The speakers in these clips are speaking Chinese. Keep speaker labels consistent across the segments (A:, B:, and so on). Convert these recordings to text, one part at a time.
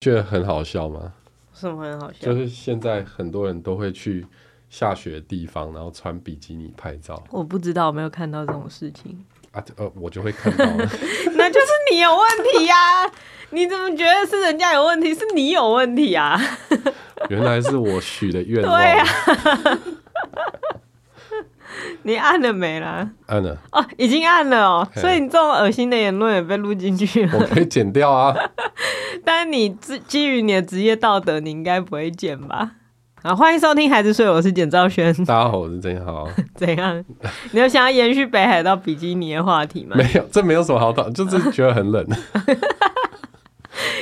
A: 觉得很好笑吗？
B: 什么很好笑？
A: 就是现在很多人都会去下雪的地方，然后穿比基尼拍照。
B: 我不知道，我没有看到这种事情
A: 啊。呃，我就会看到了。
B: 那就是你有问题呀、啊！你怎么觉得是人家有问题？是你有问题啊！
A: 原来是我许的愿望。
B: 对。你按了没啦？
A: 按了
B: 哦，已经按了哦。所以你这种恶心的言论也被录进去了。
A: 我可以剪掉啊。
B: 但是你基于你的职业道德，你应该不会剪吧？啊，欢迎收听《孩子睡》，我是简兆轩。
A: 大家好，我是曾豪。
B: 怎样？你有想要延续北海道比基尼的话题吗？
A: 没有，这没有什么好讨，就是觉得很冷。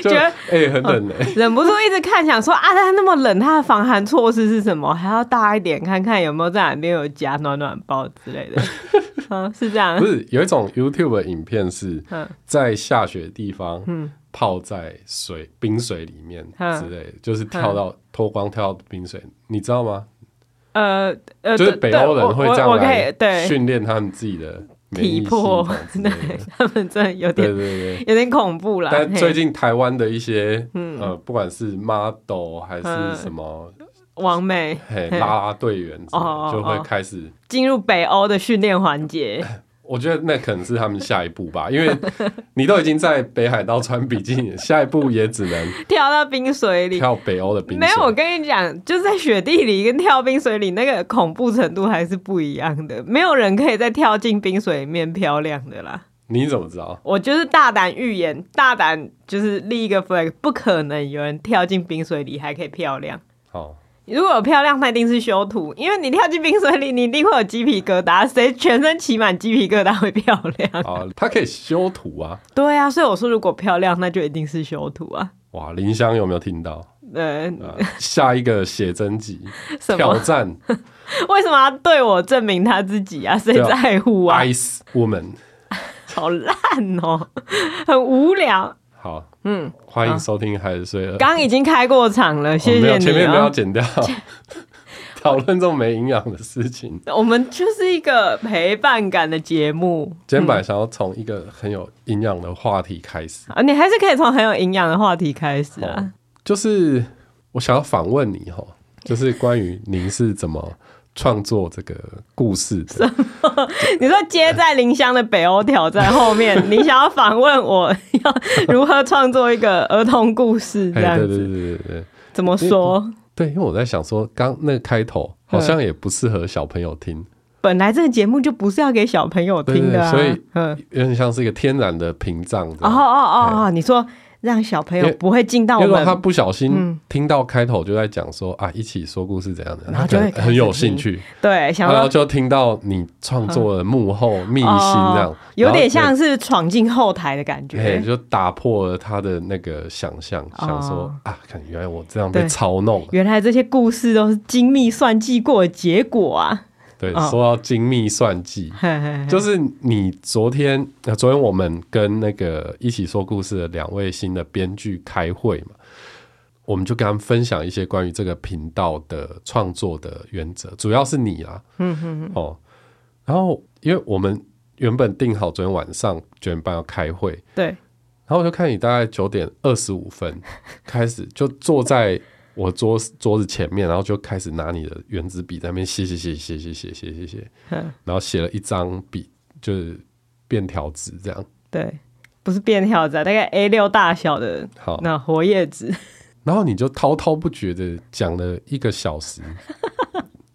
A: 觉得哎、欸、很冷哎、欸，
B: 忍不住一直看，想说啊，它那么冷，它的防寒措施是什么？还要大一点，看看有没有在哪边有加暖暖包之类的。嗯，是这样。
A: 不是有一种 YouTube 的影片是在下雪的地方，嗯泡在水冰水里面之类的，就是跳到脱光跳到冰水，你知道吗？呃呃，就是北欧人会这样来训练他们自己的。
B: 体魄，对 他们真的有点，对对对，有点恐怖了。
A: 但最近台湾的一些，呃，不管是 model 还是什么，
B: 王美，
A: 嘿，啦啦队员，就会开始
B: 进入北欧的训练环节。
A: 我觉得那可能是他们下一步吧，因为你都已经在北海道穿比基尼，下一步也只能
B: 跳到冰水里，
A: 跳北欧的冰水。
B: 没有，我跟你讲，就是在雪地里跟跳冰水里，那个恐怖程度还是不一样的。没有人可以再跳进冰水里面漂亮的啦。
A: 你怎么知道？
B: 我就是大胆预言，大胆就是立一个 flag，不可能有人跳进冰水里还可以漂亮。好。如果有漂亮，那一定是修图，因为你跳进冰水里，你一定会有鸡皮疙瘩。谁全身起满鸡皮疙瘩会漂亮？
A: 啊，它可以修图啊。
B: 对啊，所以我说如果漂亮，那就一定是修图啊。
A: 哇，林香有没有听到？呃，下一个写真集 挑战，
B: 为什么要对我证明他自己啊？谁在乎啊
A: ？Ice Woman，
B: 好烂哦，很无聊。
A: 好，嗯，欢迎收听《孩子睡了》。
B: 刚已经开过场了，谢谢你、哦。
A: 前面不要剪掉，讨论这种没营养的事情。
B: 我们就是一个陪伴感的节目。
A: 今天本来想要从一个很有营养的话题开始
B: 啊，你还是可以从很有营养的话题开始啊。哦、就是我想要访问你哈，就是关于您是怎么。创作这个故事的什么？你说接在林香的北欧挑战后面，你想要访问我要如何创作一个儿童故事？这样子，对对对对对，怎么说？
A: 对，因为我在想说，刚那个开头好像也不适合小朋友听。
B: 本来这个节目就不是要给小朋友听的，
A: 所以嗯，有点像是一个天然的屏障。
B: 哦哦哦哦，你说。让小朋友不会进到我们，
A: 如果他不小心听到开头就在讲说、嗯、啊，一起说故事怎样的，然后就会很有兴趣。
B: 对，想
A: 然后就听到你创作的幕后秘辛这样，
B: 哦、有点像是闯进后台的感觉，
A: 就打破了他的那个想象，哦、想说啊，看原来我这样被操弄，
B: 原来这些故事都是精密算计过的结果啊。
A: 对，说到精密算计，哦、就是你昨天，昨天我们跟那个一起说故事的两位新的编剧开会嘛，我们就跟他们分享一些关于这个频道的创作的原则，主要是你啊，嗯哼哼哦，然后因为我们原本定好昨天晚上九点半要开会，对，然后我就看你大概九点二十五分开始就坐在。我桌桌子前面，然后就开始拿你的原子笔在那边写写写写写写写写写，然后写了一张笔，就是便条纸这样。
B: 对，不是便条纸，大概 A 六大小的，好，那活页纸。
A: 然后你就滔滔不绝的讲了一个小时，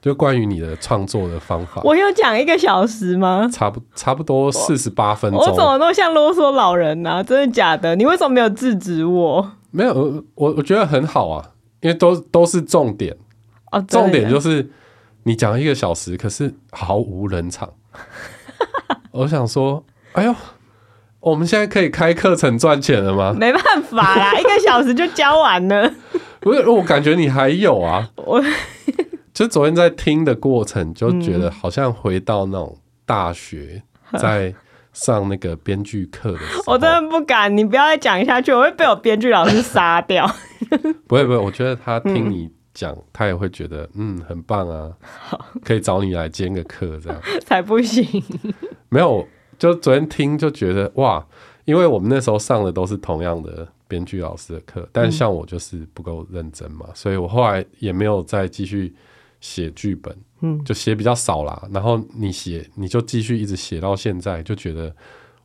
A: 就关于你的创作的方法。
B: 我有讲一个小时吗？
A: 差不差不多四十八分钟。
B: 我怎么都像啰嗦老人啊？真的假的？你为什么没有制止我？
A: 没有，我我觉得很好啊。因为都都是重点，哦、重点就是你讲一个小时，可是毫无人场。我想说，哎呦，我们现在可以开课程赚钱了吗？
B: 没办法啦，一个小时就教完了。
A: 不是，我感觉你还有啊。我 就昨天在听的过程，就觉得好像回到那种大学在上那个编剧课的时候。
B: 我真的不敢，你不要再讲下去，我会被我编剧老师杀掉。
A: 不会不会，我觉得他听你讲，嗯、他也会觉得嗯很棒啊，好可以找你来兼个课这样。
B: 才不行，
A: 没有，就昨天听就觉得哇，因因为我们那时候上的都是同样的编剧老师的课，但像我就是不够认真嘛，嗯、所以我后来也没有再继续写剧本，嗯，就写比较少啦。然后你写，你就继续一直写到现在，就觉得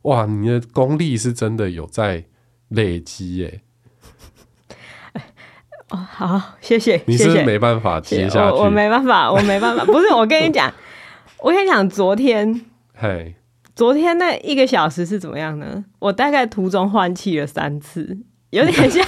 A: 哇，你的功力是真的有在累积耶。
B: 哦，好，谢谢。
A: 你是不是没办法接下去？
B: 我，我没办法，我没办法。不是，我跟你讲，我跟你讲，昨天，
A: 嘿，
B: 昨天那一个小时是怎么样呢？我大概途中换气了三次，有点像，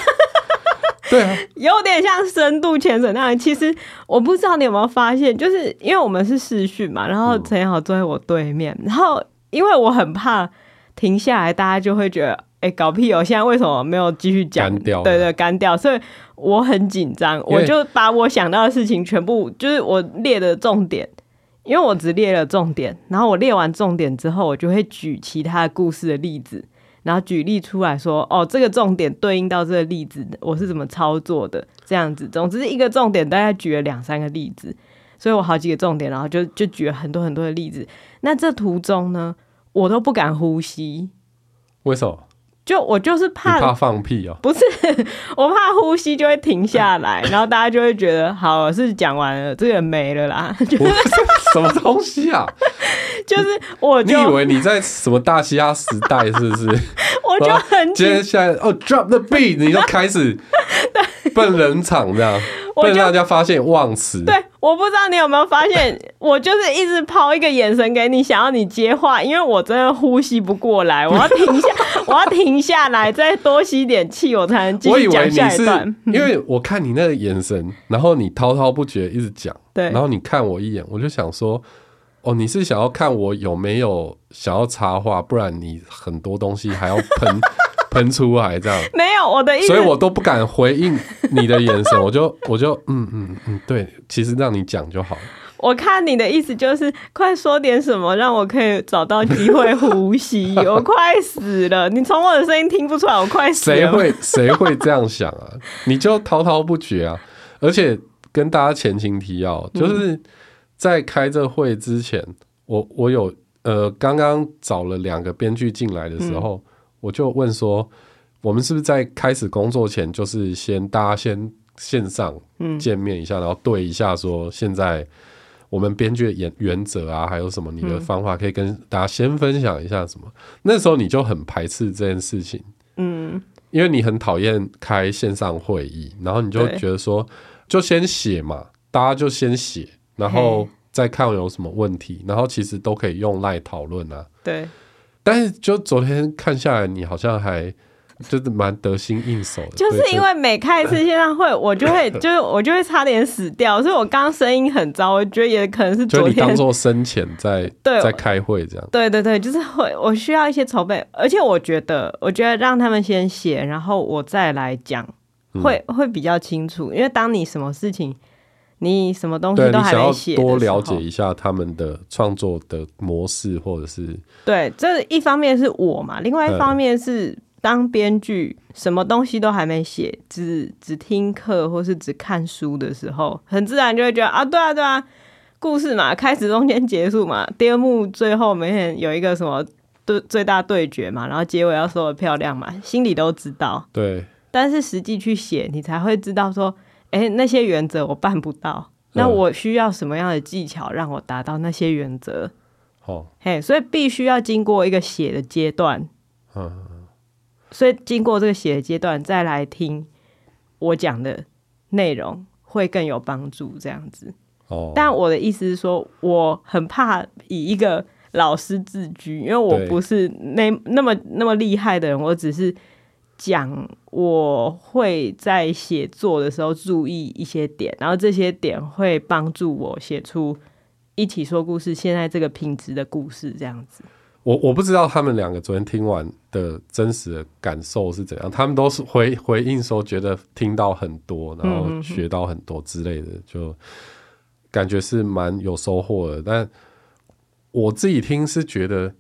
A: 对啊，
B: 有点像深度潜水那样。其实我不知道你有没有发现，就是因为我们是视讯嘛，然后陈彦豪坐在我对面，嗯、然后因为我很怕停下来，大家就会觉得。哎、欸，搞屁哦！现在为什么没有继续讲？对，对对，干掉，所以我很紧张，我就把我想到的事情全部，就是我列的重点，因为我只列了重点，然后我列完重点之后，我就会举其他的故事的例子，然后举例出来说，哦，这个重点对应到这个例子，我是怎么操作的，这样子。总之，一个重点大概举了两三个例子，所以我好几个重点，然后就就举了很多很多的例子。那这途中呢，我都不敢呼吸，
A: 为什么？
B: 就我就是怕
A: 怕放屁哦，
B: 不是 我怕呼吸就会停下来，然后大家就会觉得好是讲完了，这个人没了啦。就是
A: 什么东西啊？
B: 就是我就，
A: 你以为你在什么大西亚时代是不是？
B: 我就很
A: 接下来哦，drop the beat，你就开始奔冷场这样，不然大家发现忘词。
B: 对，我不知道你有没有发现，我就是一直抛一个眼神给你，想要你接话，因为我真的呼吸不过来，我要停下。我要停下来，再多吸点气，我才能继续讲下一段。
A: 因为我看你那个眼神，然后你滔滔不绝一直讲，
B: 对，
A: 然后你看我一眼，我就想说，哦，你是想要看我有没有想要插话，不然你很多东西还要喷喷出来这样。
B: 没有我的意思，
A: 所以我都不敢回应你的眼神，我就我就嗯嗯嗯，对，其实让你讲就好。
B: 我看你的意思就是快说点什么，让我可以找到机会呼吸。我快死了，你从我的声音听不出来，我快死了。
A: 谁会谁会这样想啊？你就滔滔不绝啊！而且跟大家前情提要，就是在开这会之前，我我有呃刚刚找了两个编剧进来的时候，我就问说，我们是不是在开始工作前，就是先大家先线上见面一下，然后对一下说现在。我们编剧的原原则啊，还有什么你的方法可以跟大家先分享一下？什么？嗯、那时候你就很排斥这件事情，嗯，因为你很讨厌开线上会议，然后你就觉得说，就先写嘛，大家就先写，然后再看有什么问题，然后其实都可以用赖讨论啊。
B: 对，
A: 但是就昨天看下来，你好像还。就是蛮得心应手的，
B: 就是因为每开一次线上会，我就会 就是我就会差点死掉，所以我刚刚声音很糟，我觉得也可能是 昨天
A: 就你当做生前在 对在开会这样。
B: 对对对，就是会我需要一些筹备，而且我觉得我觉得让他们先写，然后我再来讲，会、嗯、会比较清楚。因为当你什么事情，你什么东西都还没写，
A: 多了解一下他们的创作的模式，或者是
B: 对，这一方面是我嘛，另外一方面是。当编剧什么东西都还没写，只只听课或是只看书的时候，很自然就会觉得啊，对啊，对啊，故事嘛，开始中间结束嘛，第二幕最后每天有一个什么对最大对决嘛，然后结尾要说的漂亮嘛，心里都知道。
A: 对。
B: 但是实际去写，你才会知道说，哎、欸，那些原则我办不到，那我需要什么样的技巧让我达到那些原则？
A: 哦，
B: 嘿，所以必须要经过一个写的阶段。
A: 嗯。
B: 所以经过这个写的阶段，再来听我讲的内容，会更有帮助。这样子。
A: 哦。
B: 但我的意思是说，我很怕以一个老师自居，因为我不是那那么那么厉害的人。我只是讲我会在写作的时候注意一些点，然后这些点会帮助我写出一起说故事现在这个品质的故事。这样子。
A: 我我不知道他们两个昨天听完的真实的感受是怎样，他们都是回回应说觉得听到很多，然后学到很多之类的，就感觉是蛮有收获的。但我自己听是觉得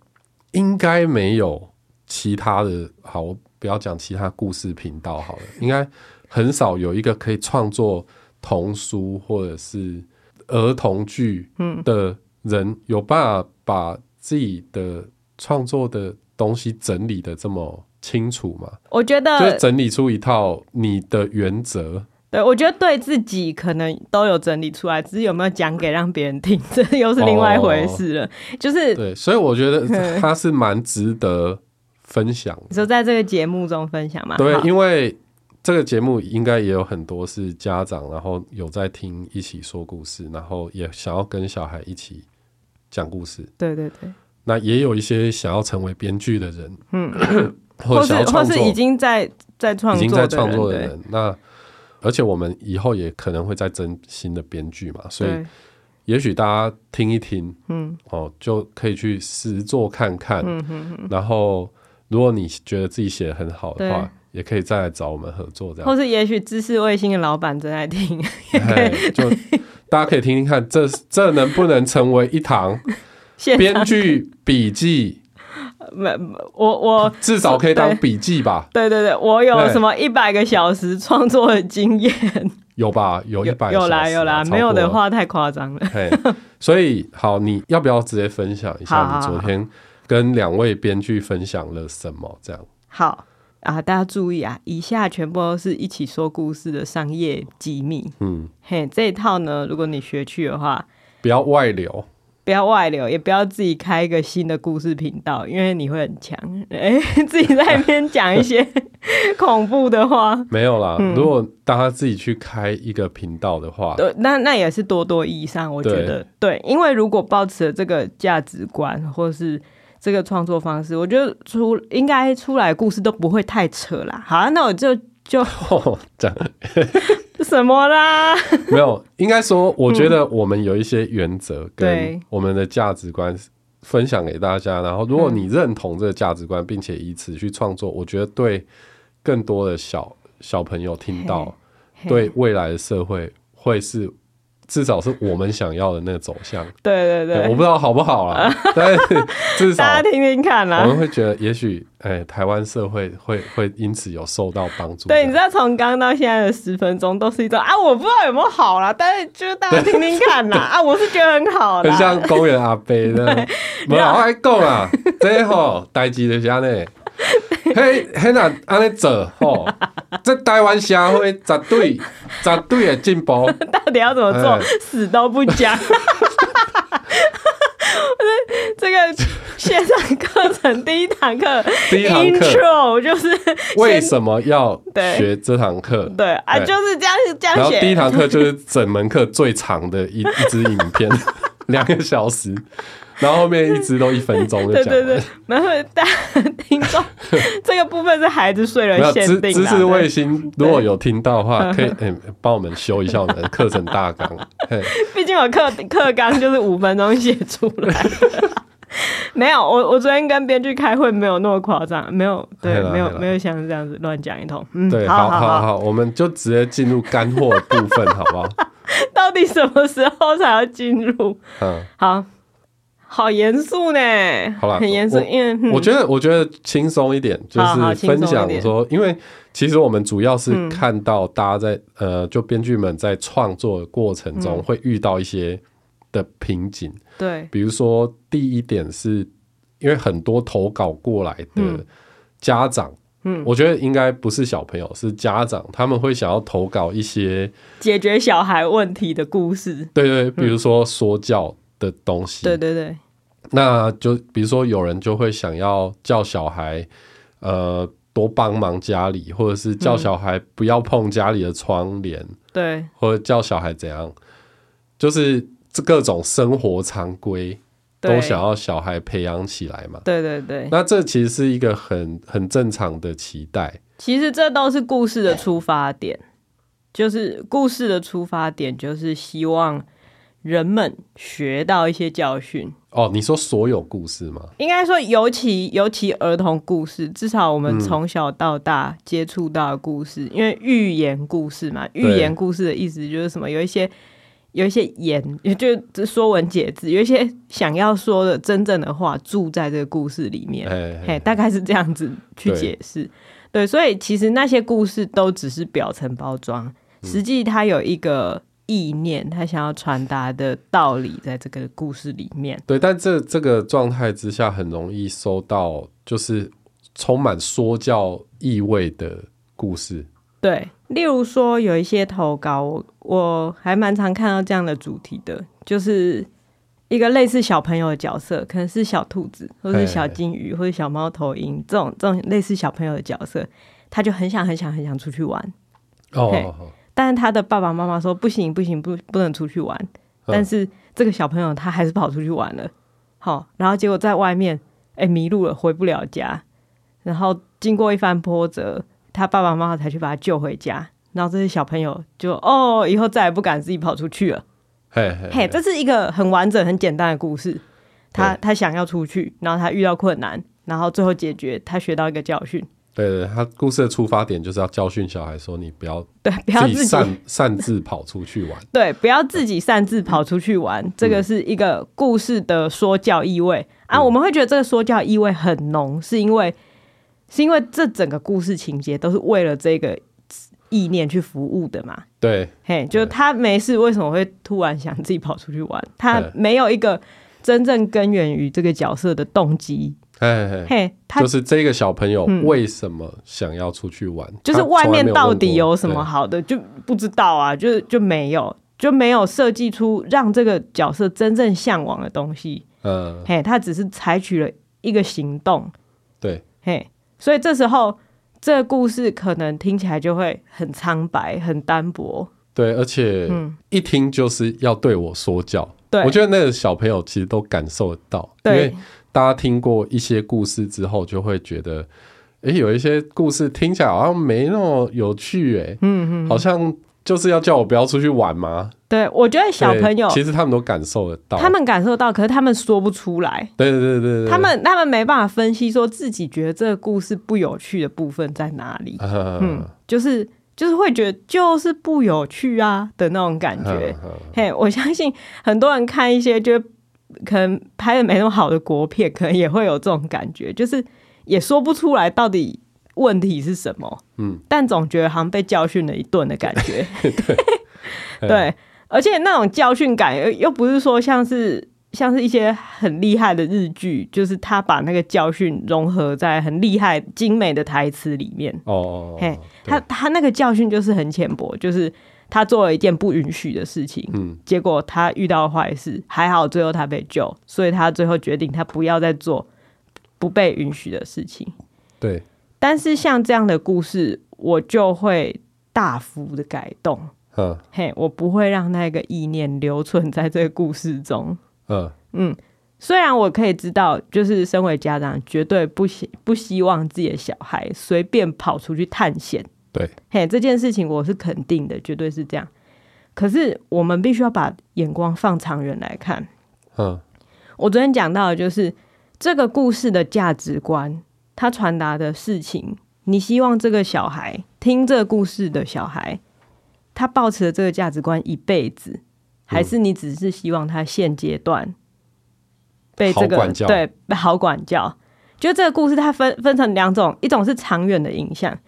A: 应该没有其他的，好，不要讲其他故事频道好了，应该很少有一个可以创作童书或者是儿童剧的人有办法把。自己的创作的东西整理的这么清楚嘛。
B: 我觉得
A: 就是整理出一套你的原则。
B: 对，我觉得对自己可能都有整理出来，只是有没有讲给让别人听，这又是另外一回事了。哦、就是
A: 对，所以我觉得他是蛮值得分享的。
B: 你说在这个节目中分享吗？
A: 对，因为这个节目应该也有很多是家长，然后有在听一起说故事，然后也想要跟小孩一起讲故事。
B: 对对对。
A: 那也有一些想要成为编剧的人，嗯，
B: 或者或是已经在在创作
A: 已经在创作的人，那。而且我们以后也可能会再征新的编剧嘛，所以也许大家听一听，嗯，哦，就可以去实做看看，嗯哼哼。然后，如果你觉得自己写的很好的话，也可以再来找我们合作，这样。
B: 或是也许知识卫星的老板正在听，
A: 就大家可以听听看，这这能不能成为一堂编剧笔记？
B: 没，我我
A: 至少可以当笔记吧。
B: 对对对，我有什么一百个小时创作的经验？
A: 有吧？有一百
B: 有啦有啦，没有的话太夸张了。
A: 所以好，你要不要直接分享一下你昨天跟两位编剧分享了什么？这样
B: 好啊，大家注意啊，以下全部都是一起说故事的商业机密。嗯，嘿，这一套呢，如果你学去的话，
A: 不要外流。
B: 不要外流，也不要自己开一个新的故事频道，因为你会很强。哎，自己在那边讲一些 恐怖的话，
A: 没有啦。嗯、如果大家自己去开一个频道的话，
B: 对，那那也是多多益善。我觉得对，对，因为如果抱持了这个价值观或是这个创作方式，我觉得出应该出来故事都不会太扯啦。好啊，那我就。就
A: 这样，
B: 什么啦？
A: 没有，应该说，我觉得我们有一些原则跟我们的价值观分享给大家。然后，如果你认同这个价值观，并且以此去创作，我觉得对更多的小小朋友听到，对未来的社会会是。至少是我们想要的那个走向。
B: 对对对，
A: 我不知道好不好啦，但是至少
B: 大家听听看啦。
A: 我们会觉得，也许哎，台湾社会会会因此有受到帮助。
B: 对，你知道从刚刚到现在的十分钟都是一种啊，我不知道有没有好啦，但是就是大家听听看啦。啊，我是觉得很好的，
A: 很像公园阿伯的。没有，我还讲啦，这好代志就是安尼。嘿，嘿，那安尼做吼，这台湾社会绝对绝对的进步。
B: 到底要怎么做？死都不讲。这个线上课程第一堂课，
A: 第一堂课
B: 就是
A: 为什么要学这堂课？
B: 对啊，就是这样这样写。
A: 然后第一堂课就是整门课最长的一一支影片，两个小时。然后后面一直都一分钟就讲。对对对，
B: 然后大家 听众这个部分是孩子睡了限定。
A: 知识卫星如果有听到的话，可以诶 帮我们修一下我们的课程大纲。
B: 毕竟我课课纲就是五分钟写出来。没有，我我昨天跟编剧开会没有那么夸张，没有对，没有没有像这样子乱讲一通。嗯，
A: 对，好好好，我们就直接进入干货的部分，好不好？
B: 到底什么时候才要进入？嗯，好。好严肃呢，
A: 好啦，
B: 很严肃。因为
A: 我，我觉得，我觉得轻松一点，就是分享说，因为其实我们主要是看到大家在、嗯、呃，就编剧们在创作的过程中会遇到一些的瓶颈。
B: 对、嗯，
A: 比如说第一点是因为很多投稿过来的家长，嗯，我觉得应该不是小朋友，是家长，他们会想要投稿一些
B: 解决小孩问题的故事。
A: 对对，比如说说教。的东西，
B: 对对对，
A: 那就比如说有人就会想要叫小孩，呃，多帮忙家里，或者是叫小孩不要碰家里的窗帘，对、嗯，或者叫小孩怎样，就是这各种生活常规都想要小孩培养起来嘛，
B: 对对对，
A: 那这其实是一个很很正常的期待，
B: 其实这都是故事的出发点，就是故事的出发点就是希望。人们学到一些教训
A: 哦。你说所有故事吗？
B: 应该说，尤其尤其儿童故事，至少我们从小到大接触到的故事，嗯、因为寓言故事嘛，寓言故事的意思就是什么？有一些有一些言，也就说文解字，有一些想要说的真正的话，住在这个故事里面。嘿，嘿，嘿，大概是这样子去解释。对，对，所以其实那些故事都只是表层包装，实际它有一个。意念，他想要传达的道理，在这个故事里面。
A: 对，但这这个状态之下，很容易收到，就是充满说教意味的故事。
B: 对，例如说有一些投稿，我我还蛮常看到这样的主题的，就是一个类似小朋友的角色，可能是小兔子，或者是小金鱼，或者小猫头鹰这种这种类似小朋友的角色，他就很想很想很想出去玩。哦，但是他的爸爸妈妈说不行不行不不能出去玩，嗯，但是这个小朋友他还是跑出去玩了。好，然后结果在外面哎迷路了，回不了家，然后经过一番波折。他爸爸妈妈才去把他救回家，然后这些小朋友就哦，以后再也不敢自己跑出去了。嘿，嘿，嘿，这是一个很完整、很简单的故事。他他想要出去，然后他遇到困难，然后最后解决，他学到一个教训。
A: 对对，他故事的出发点就是要教训小孩说：“你不要 对，不要自己擅 擅自跑出去玩。”
B: 对，不要自己擅自跑出去玩。嗯、这个是一个故事的说教意味、嗯、啊。我们会觉得这个说教意味很浓，是因为。是因为这整个故事情节都是为了这个意念去服务的嘛？
A: 对，
B: 嘿，就是他没事，为什么会突然想自己跑出去玩？他没有一个真正根源于这个角色的动机。
A: 嘿，嘿，他就是这个小朋友为什么想要出去玩？嗯、
B: 就是外面到底有什么好的，就不知道啊，就就没有，就没有设计出让这个角色真正向往的东西。嗯，嘿，他只是采取了一个行动。
A: 对，
B: 嘿。所以这时候，这个故事可能听起来就会很苍白、很单薄。
A: 对，而且一听就是要对我说教。对，我觉得那个小朋友其实都感受得到。对，因为大家听过一些故事之后，就会觉得，哎，有一些故事听起来好像没那么有趣，哎，嗯嗯，好像。就是要叫我不要出去玩吗？
B: 对，我觉得小朋友
A: 其实他们都感受得到，
B: 他们感受到，可是他们说不出来。
A: 对对对对，
B: 他们他们没办法分析说自己觉得这个故事不有趣的部分在哪里。啊、嗯，就是就是会觉得就是不有趣啊的那种感觉。啊、嘿，我相信很多人看一些就可能拍的没那么好的国片，可能也会有这种感觉，就是也说不出来到底。问题是什么？嗯，但总觉得好像被教训了一顿的感觉。对，对，而且那种教训感又又不是说像是像是一些很厉害的日剧，就是他把那个教训融合在很厉害精美的台词里面。哦，嘿，他他那个教训就是很浅薄，就是他做了一件不允许的事情，嗯，结果他遇到坏事，还好最后他被救，所以他最后决定他不要再做不被允许的事情。
A: 对。
B: 但是像这样的故事，我就会大幅的改动。嗯，嘿，我不会让那个意念留存在这个故事中。嗯嗯，虽然我可以知道，就是身为家长，绝对不希不希望自己的小孩随便跑出去探险。
A: 对，
B: 嘿，这件事情我是肯定的，绝对是这样。可是我们必须要把眼光放长远来看。嗯，我昨天讲到的就是这个故事的价值观。它传达的事情，你希望这个小孩听这个故事的小孩，他抱持了这个价值观一辈子，还是你只是希望他现阶段被这个对被好管教？就这个故事，它分分成两种，一种是长远的影响。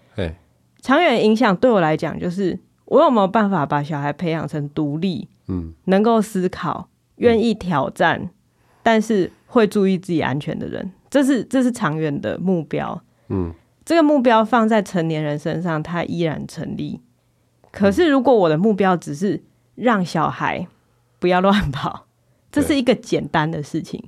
B: 嘿长远影响对我来讲，就是我有没有办法把小孩培养成独立，嗯，能够思考、愿意挑战，嗯、但是会注意自己安全的人。这是这是长远的目标，嗯，这个目标放在成年人身上，它依然成立。可是，如果我的目标只是让小孩不要乱跑，这是一个简单的事情。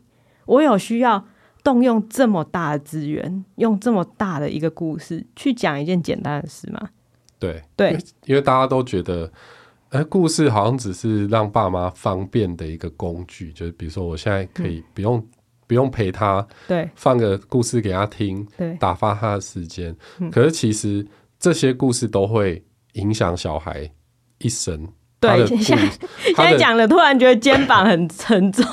B: 我有需要动用这么大的资源，用这么大的一个故事去讲一件简单的事吗？
A: 对对，因为，因为大家都觉得，哎，故事好像只是让爸妈方便的一个工具，就是比如说，我现在可以不用。嗯不用陪他，对，放个故事给他听，对，打发他的时间。嗯、可是其实这些故事都会影响小孩一生。对，现在 现在讲了，突然觉得肩膀很 沉重。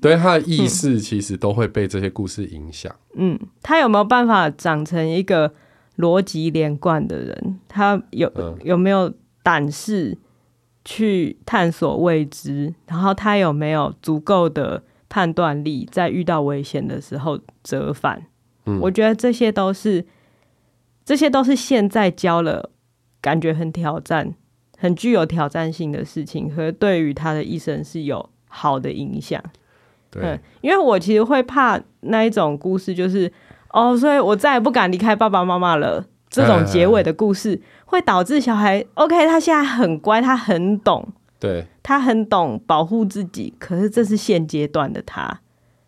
A: 对，他的意识其实都会被这些故事影响。嗯，他有没有办法长成一个逻辑连贯的人？他有、嗯、有没有胆识去探索未知？然后他有没有足够的？判断力在遇到危险的时候折返，嗯，我觉得这些都是，这些都是现在教了，感觉很挑战、很具有挑战性的事情，和对于他的一生是有好的影响。对，嗯，因为我其实会怕那一种故事，就是
B: 哦，所以我再也不敢离开爸爸妈妈了。这种结尾的故事会导致小孩，OK，他现在很乖，他很懂，
A: 对，
B: 他很懂保护自己。可是这是现阶段的他，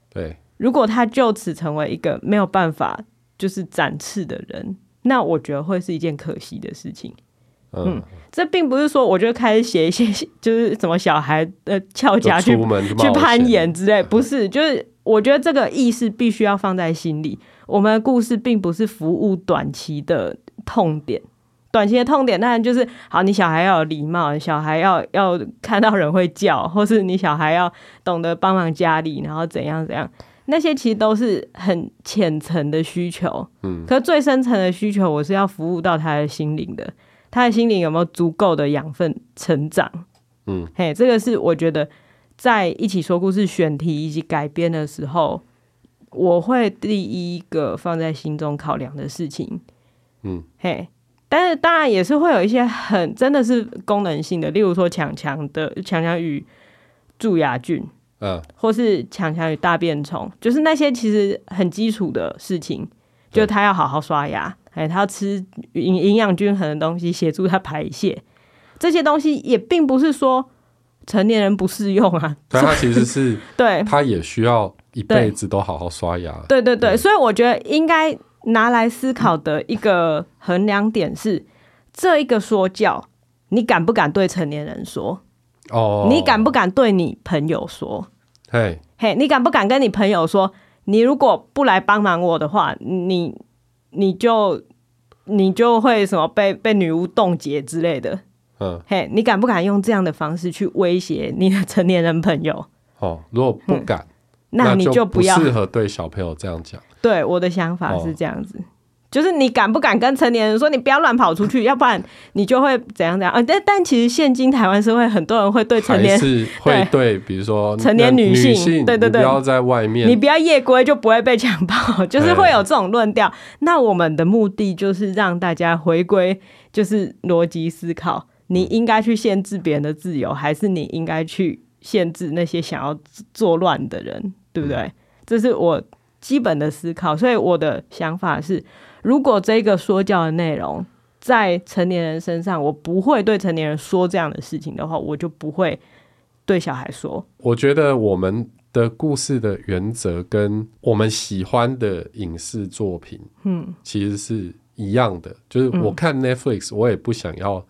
A: 对。
B: 如果他就此成为一个没有办法就是展翅的人，那我觉得会是一件可惜的事情。嗯，这并不是说我就开始写一些 就是什么小孩的翘家去去攀岩之类，不是，就是我觉得这个意识必须要放在心里。我们的故事并不是服务短期的痛点，短期的痛点当然就是好，你小孩要有礼貌，小孩要要看到人会叫，或是你小孩要懂得帮忙家里，然后怎样怎样，那些其实都是很浅层的需求。嗯，可是最深层的需求，我是要服务到他的心灵的。他的心灵有没有足够的养分成长？嗯，嘿，这个是我觉得在一起说故事选题以及改编的时候，我会第一个放在心中考量的事情。嗯，嘿，但是当然也是会有一些很真的是功能性的，例如说强强的强强与蛀牙菌，嗯，或是强强与大便虫，就是那些其实很基础的事情，就他要好好刷牙。哎，他要吃营营养均衡的东西，协助他排泄。这些东西也并不是说成年人不适用啊。
A: 但他其实是 对，他也需要一辈子都好好刷牙。
B: 对对对，对，所以我觉得应该拿来思考的一个衡量点是：这一个说教，你敢不敢对成年人说？哦，你敢不敢对你朋友说？嘿，嘿，你敢不敢跟你朋友说？你如果不来帮忙我的话，你。你就你就会什么被被女巫冻结之类的，嗯，嘿，你敢不敢用这样的方式去威胁你的成年人朋友？
A: 哦，如果不敢，嗯、
B: 那你就不要
A: 适合对小朋友这样讲。
B: 对，我的想法是这样子。哦就是你敢不敢跟成年人说，你不要乱跑出去，要不然你就会怎样怎样啊？但但其实现今台湾社会很多人会对成年
A: 是会对，比如说
B: 成年女性，
A: 女性
B: 对对对，
A: 不要在外面，
B: 你不要夜归就不会被强暴，就是会有这种论调。那我们的目的就是让大家回归，就是逻辑思考，你应该去限制别人的自由，还是你应该去限制那些想要作乱的人，对不对？嗯。这是我基本的思考，所以我的想法是。如果这个说教的内容在成年人身上，我不会对成年人说这样的事情的话，我就不会对小孩说。
A: 我觉得我们的故事的原则跟我们喜欢的影视作品，嗯，其实是一样的。就是我看 Netflix，我也不想要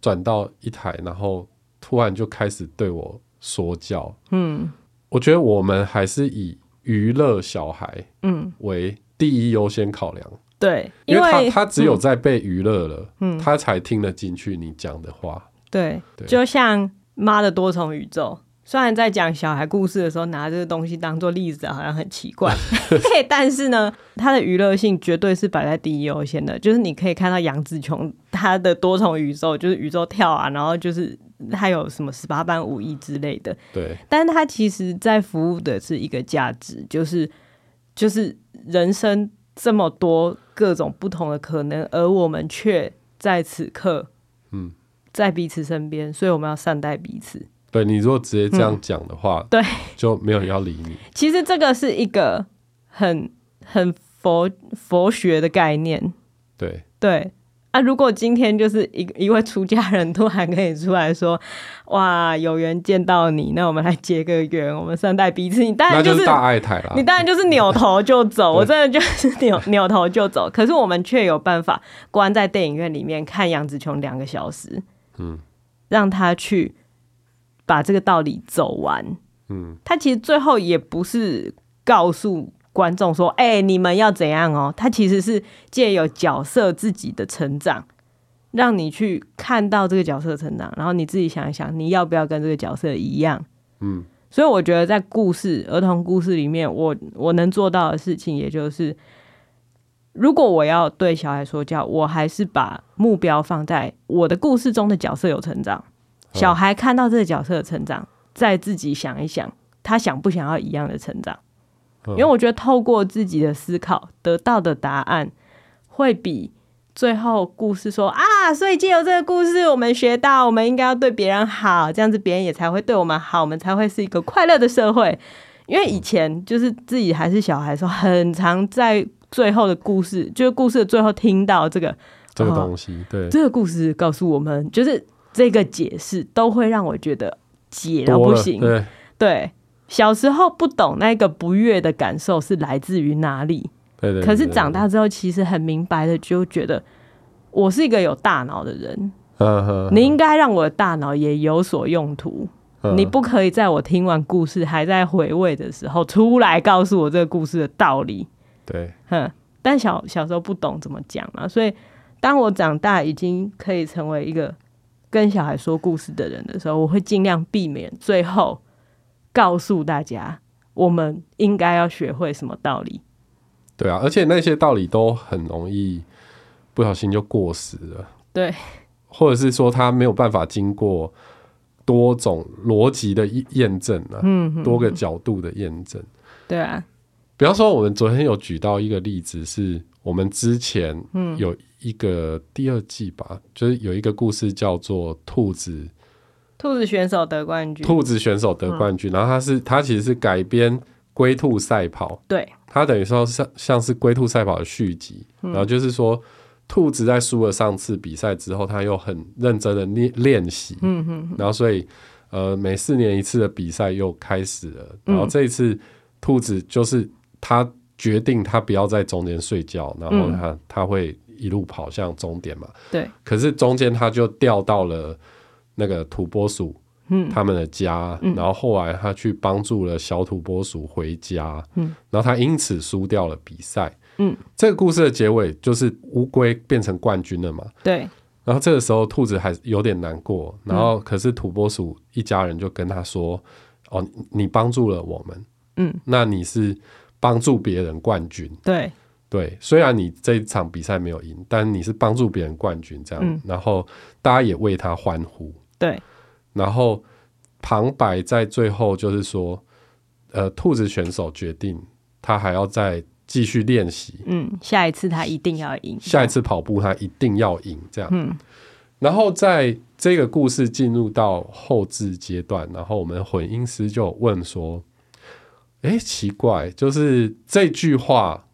A: 转到一台，然后突然就开始对我说教。嗯，我觉得我们还是以娱乐小孩，嗯，为第一优先考量。
B: 对，
A: 因为他他只有在被娱乐了，嗯，他才听得进去你讲的话。
B: 对，对，就像妈的多重宇宙，虽然在讲小孩故事的时候拿这个东西当做例子，好像很奇怪，但是呢，它的娱乐性绝对是摆在第一优先的。就是你可以看到杨紫琼她的多重宇宙，就是宇宙跳啊，然后就是还有什么十八般武艺之类的。
A: 对，
B: 但是他其实在服务的是一个价值，就是就是人生。这么多各种不同的可能，而我们却在此刻，嗯，在彼此身边，所以我们要善待彼此。
A: 对，你如果直接这样讲的话，
B: 对，
A: 就没有人要理你。
B: 其实这个是一个很很佛佛学的概念。
A: 对
B: 对。啊！如果今天就是一一位出家人突然跟你出来说：“哇，有缘见到你，那我们来结个缘，我们善待彼此。”你当然就是，
A: 就是大爱台了，
B: 你当然就是扭头就走。我真的就是扭扭头就走。可是我们却有办法关在电影院里面看杨紫琼两个小时，嗯，让他去把这个道理走完。嗯，他其实最后也不是告诉。观众说：“哎、欸，你们要怎样哦？”他其实是借由角色自己的成长，让你去看到这个角色的成长，然后你自己想一想，你要不要跟这个角色一样？嗯，所以我觉得在故事儿童故事里面，我我能做到的事情，也就是，如果我要对小孩说教，我还是把目标放在我的故事中的角色有成长，小孩看到这个角色的成长，再自己想一想，他想不想要一样的成长？因为我觉得透过自己的思考得到的答案，会比最后故事说啊，所以借由这个故事，我们学到我们应该要对别人好，这样子别人也才会对我们好，我们才会是一个快乐的社会。因为以前就是自己还是小孩的时候，很常在最后的故事，就是故事的最后听到这个。
A: 这个东西，对，
B: 这个故事告诉我们，就是这个解释都会让我觉得解到不行。
A: 对。
B: 对，小时候不懂那个不悦的感受是来自于哪里，
A: 对对。
B: 可是长大之后，其实很明白的就觉得，我是一个有大脑的人，你应该让我的大脑也有所用途。你不可以在我听完故事还在回味的时候出来告诉我这个故事的道理。
A: 对，
B: 哼，但小小时候不懂怎么讲嘛，所以当我长大已经可以成为一个跟小孩说故事的人的时候，我会尽量避免最后告诉大家我们应该要学会什么道理。
A: 对啊，而且那些道理都很容易不小心就过时了。
B: 对，
A: 或者是说他没有办法经过。多种逻辑的验证啊，嗯，多个角度的验证，
B: 对啊。
A: 比方说，我们昨天有举到一个例子，是我们之前有一个第二季吧，嗯、就是有一个故事叫做兔子，
B: 兔子选手得冠军，
A: 兔子选手得冠军，嗯、然后他是他其实是改编龟兔赛跑，
B: 对，
A: 他等于说像像是龟兔赛跑的续集，嗯、然后就是说。兔子在输了上次比赛之后，他又很认真的练练习，嗯哼哼，然后所以呃，每四年一次的比赛又开始了。然后这一次，兔子就是他决定他不要在中间睡觉，然后他他会一路跑向终点嘛。对。可是中间他就掉到了那个土拨鼠他们的家，然后后来他去帮助了小土拨鼠回家，然后他因此输掉了比赛。嗯，这个故事的结尾就是乌龟变成冠军了嘛？对。然后这个时候兔子还有点难过，然后可是土拨鼠一家人就跟他说：“嗯、哦，你帮助了我们，嗯，那你是帮助别人冠军。对对，虽然你这一场比赛没有赢，但你是帮助别人冠军这样。嗯、然后大家也为他欢呼。对。然后旁白在最后就是说，呃，兔子选手决定他还要再。继续练习，嗯，
B: 下一次他一定要赢。
A: 下一次跑步他一定要赢，这样。嗯，然后在这个故事进入到后置阶段，然后我们混音师就问说：“哎，奇怪，就是这句话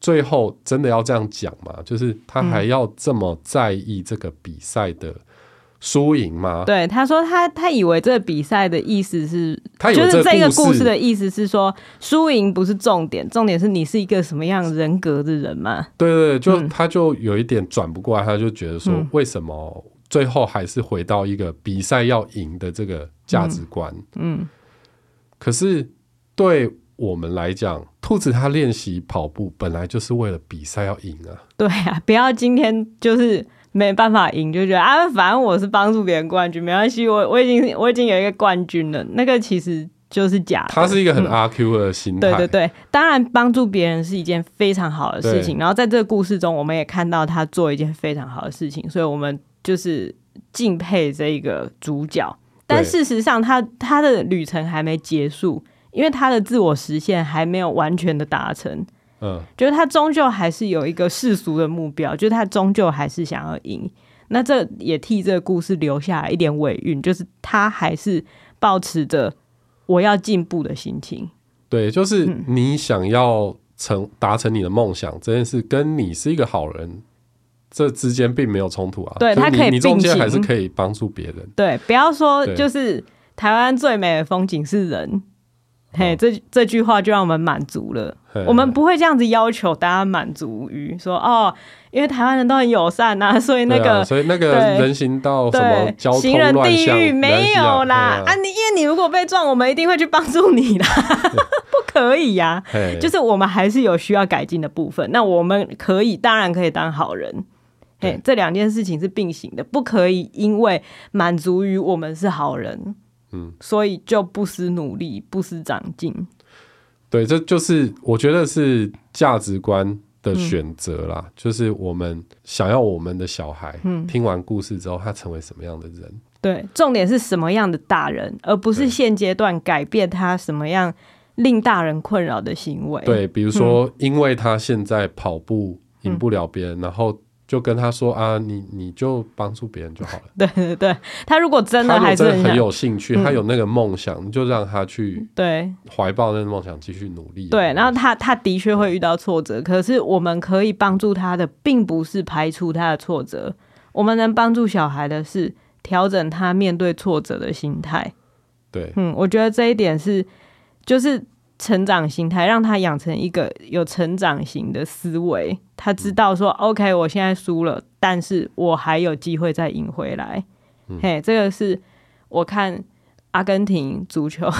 A: 最后真的要这样讲吗？就是他还要这么在意这个比赛的？”输赢吗？
B: 对，他说他他以为这个比赛的意思是，他就是这个故事的意思是说，输赢不是重点，重点是你是一个什么样人格的人嘛？
A: 对对，就他就有一点转不过来，他就觉得说，为什么最后还是回到一个比赛要赢的这个价值观？嗯，嗯，可是对我们来讲，兔子他练习跑步本来就是为了比赛要赢啊。
B: 对啊，不要今天就是。没办法赢，就觉得啊，反正我是帮助别人冠军，没关系，我我已经我已经有一个冠军了，那个其实就是假的。
A: 他是一个很阿 Q 的心态。嗯，
B: 对对对，当然帮助别人是一件非常好的事情。然后在这个故事中，我们也看到他做一件非常好的事情，所以我们就是敬佩这一个主角。但事实上他，他他的旅程还没结束，因为他的自我实现还没有完全的达成。嗯，就是他终究还是有一个世俗的目标，就是他终究还是想要赢。那这也替这个故事留下一点尾韵，就是他还是保持着我要进步的心情。
A: 对，就是你想要成达成你的梦想这件事，跟你是一个好人，这之间并没有冲突啊。
B: 对，他可以，
A: 你中间还是可以帮助别人。
B: 对，不要说就是台湾最美的风景是人。嘿，这这句话就让我们满足了。我们不会这样子要求大家满足于说哦，因为台湾人都很友善呐、啊，所以那个、
A: 啊、所以那个人行道什么交通
B: 行人地狱没有啦啊，啊！你因为你如果被撞，我们一定会去帮助你啦，不可以呀、啊。就是我们还是有需要改进的部分。那我们可以当然可以当好人。嘿，这两件事情是并行的，不可以因为满足于我们是好人。嗯，所以就不思努力，不思长进。
A: 对，这就是我觉得是价值观的选择啦。嗯、就是我们想要我们的小孩，嗯，听完故事之后，他成为什么样的人？
B: 对，重点是什么样的大人，而不是现阶段改变他什么样令大人困扰的行为。
A: 对，比如说，因为他现在跑步赢不了别人，嗯、然后。就跟他说啊，你你就帮助别人就好了。
B: 对对对，他如果真的还是
A: 很，很有兴趣，他有那个梦想，嗯、你就让他去
B: 对
A: 怀抱那个梦想，继续努力。
B: 对，然后他他的确会遇到挫折，可是我们可以帮助他的，并不是排除他的挫折，我们能帮助小孩的是调整他面对挫折的心态。
A: 对，
B: 嗯，我觉得这一点是就是。成长心态，让他养成一个有成长型的思维。他知道说、嗯、：“OK，我现在输了，但是我还有机会再赢回来。嗯”嘿，这个是我看阿根廷足球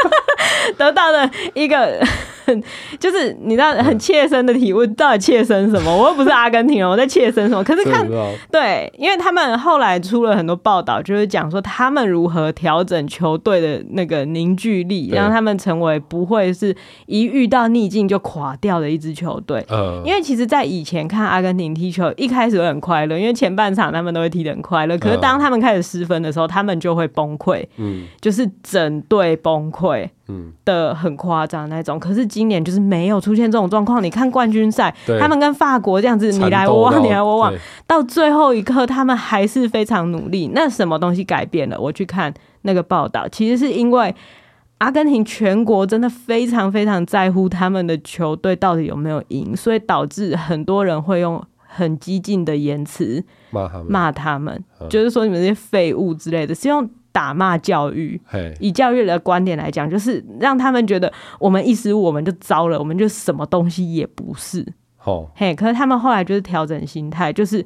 B: 得到的一个。就是你知道很切身的体会，到底切身什么？我又不是阿根廷人，我在切身什么？可是看对，因为他们后来出了很多报道，就是讲说他们如何调整球队的那个凝聚力，让他们成为不会是一遇到逆境就垮掉的一支球队。嗯，因为其实，在以前看阿根廷踢球，一开始会很快乐，因为前半场他们都会踢得很快乐。可是当他们开始失分的时候，他们就会崩溃。嗯，就是整队崩溃。嗯，的很夸张那种，可是今年就是没有出现这种状况。你看冠军赛，他们跟法国这样子，你来我往，你来我往，到最后一刻，他们还是非常努力。那什么东西改变了？我去看那个报道，其实是因为阿根廷全国真的非常非常在乎他们的球队到底有没有赢，所以导致很多人会用很激进的言辞骂他们，骂他们，就是说你们这些废物之类的，是用。打骂教育，以教育的观点来讲，就是让他们觉得我们一失误我们就糟了，我们就什么东西也不是。哦，嘿，可是他们后来就是调整心态，就是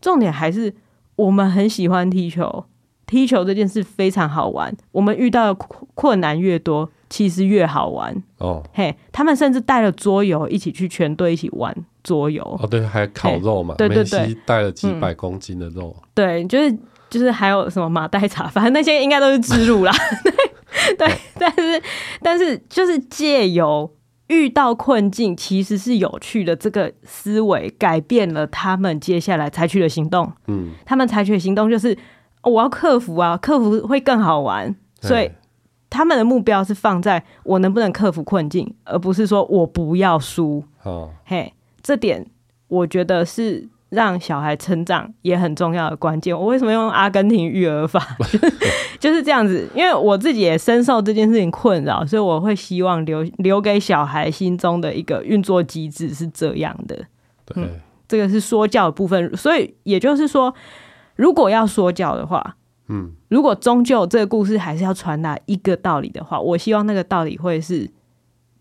B: 重点还是我们很喜欢踢球，踢球这件事非常好玩。我们遇到的困难越多，其实越好玩。哦，嘿，他们甚至带了桌游一起去全队一起玩桌游。哦，
A: 对，还烤肉嘛，对对对，带了几百公斤的肉。
B: 嗯、对，就是。就是还有什么马黛茶，反正那些应该都是植入啦。对对，但是但是就是借由遇到困境，其实是有趣的这个思维，改变了他们接下来采取的行动。嗯，他们采取的行动就是我要克服啊，克服会更好玩。所以他们的目标是放在我能不能克服困境，而不是说我不要输。哦，嘿，这点我觉得是。让小孩成长也很重要的关键。我为什么用阿根廷育儿法？就是这样子，因为我自己也深受这件事情困扰，所以我会希望留留给小孩心中的一个运作机制是这样的。对、嗯，这个是说教的部分。所以也就是说，如果要说教的话，嗯，如果终究这个故事还是要传达一个道理的话，我希望那个道理会是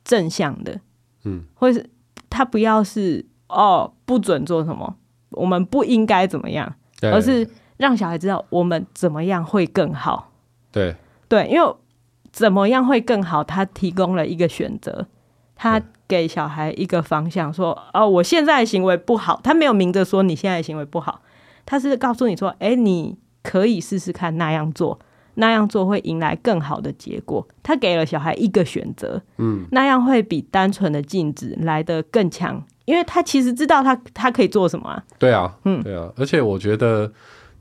B: 正向的，嗯，或是他不要是哦，不准做什么。我们不应该怎么样，而是让小孩知道我们怎么样会更好。
A: 对
B: 对，因为怎么样会更好，他提供了一个选择，他给小孩一个方向，说：“哦，我现在的行为不好。”他没有明着说你现在的行为不好，他是告诉你说：“哎，你可以试试看那样做，那样做会迎来更好的结果。”他给了小孩一个选择，嗯，那样会比单纯的禁止来得更强。因为他其实知道他他可以做什么啊？
A: 对啊，嗯，对啊，而且我觉得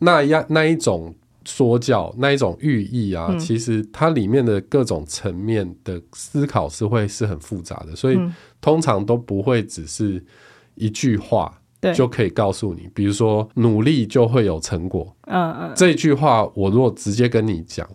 A: 那样那一种说教那一种寓意啊，嗯、其实它里面的各种层面的思考是会是很复杂的，所以通常都不会只是一句话就可以告诉你，比如说努力就会有成果，嗯嗯，这句话我如果直接跟你讲，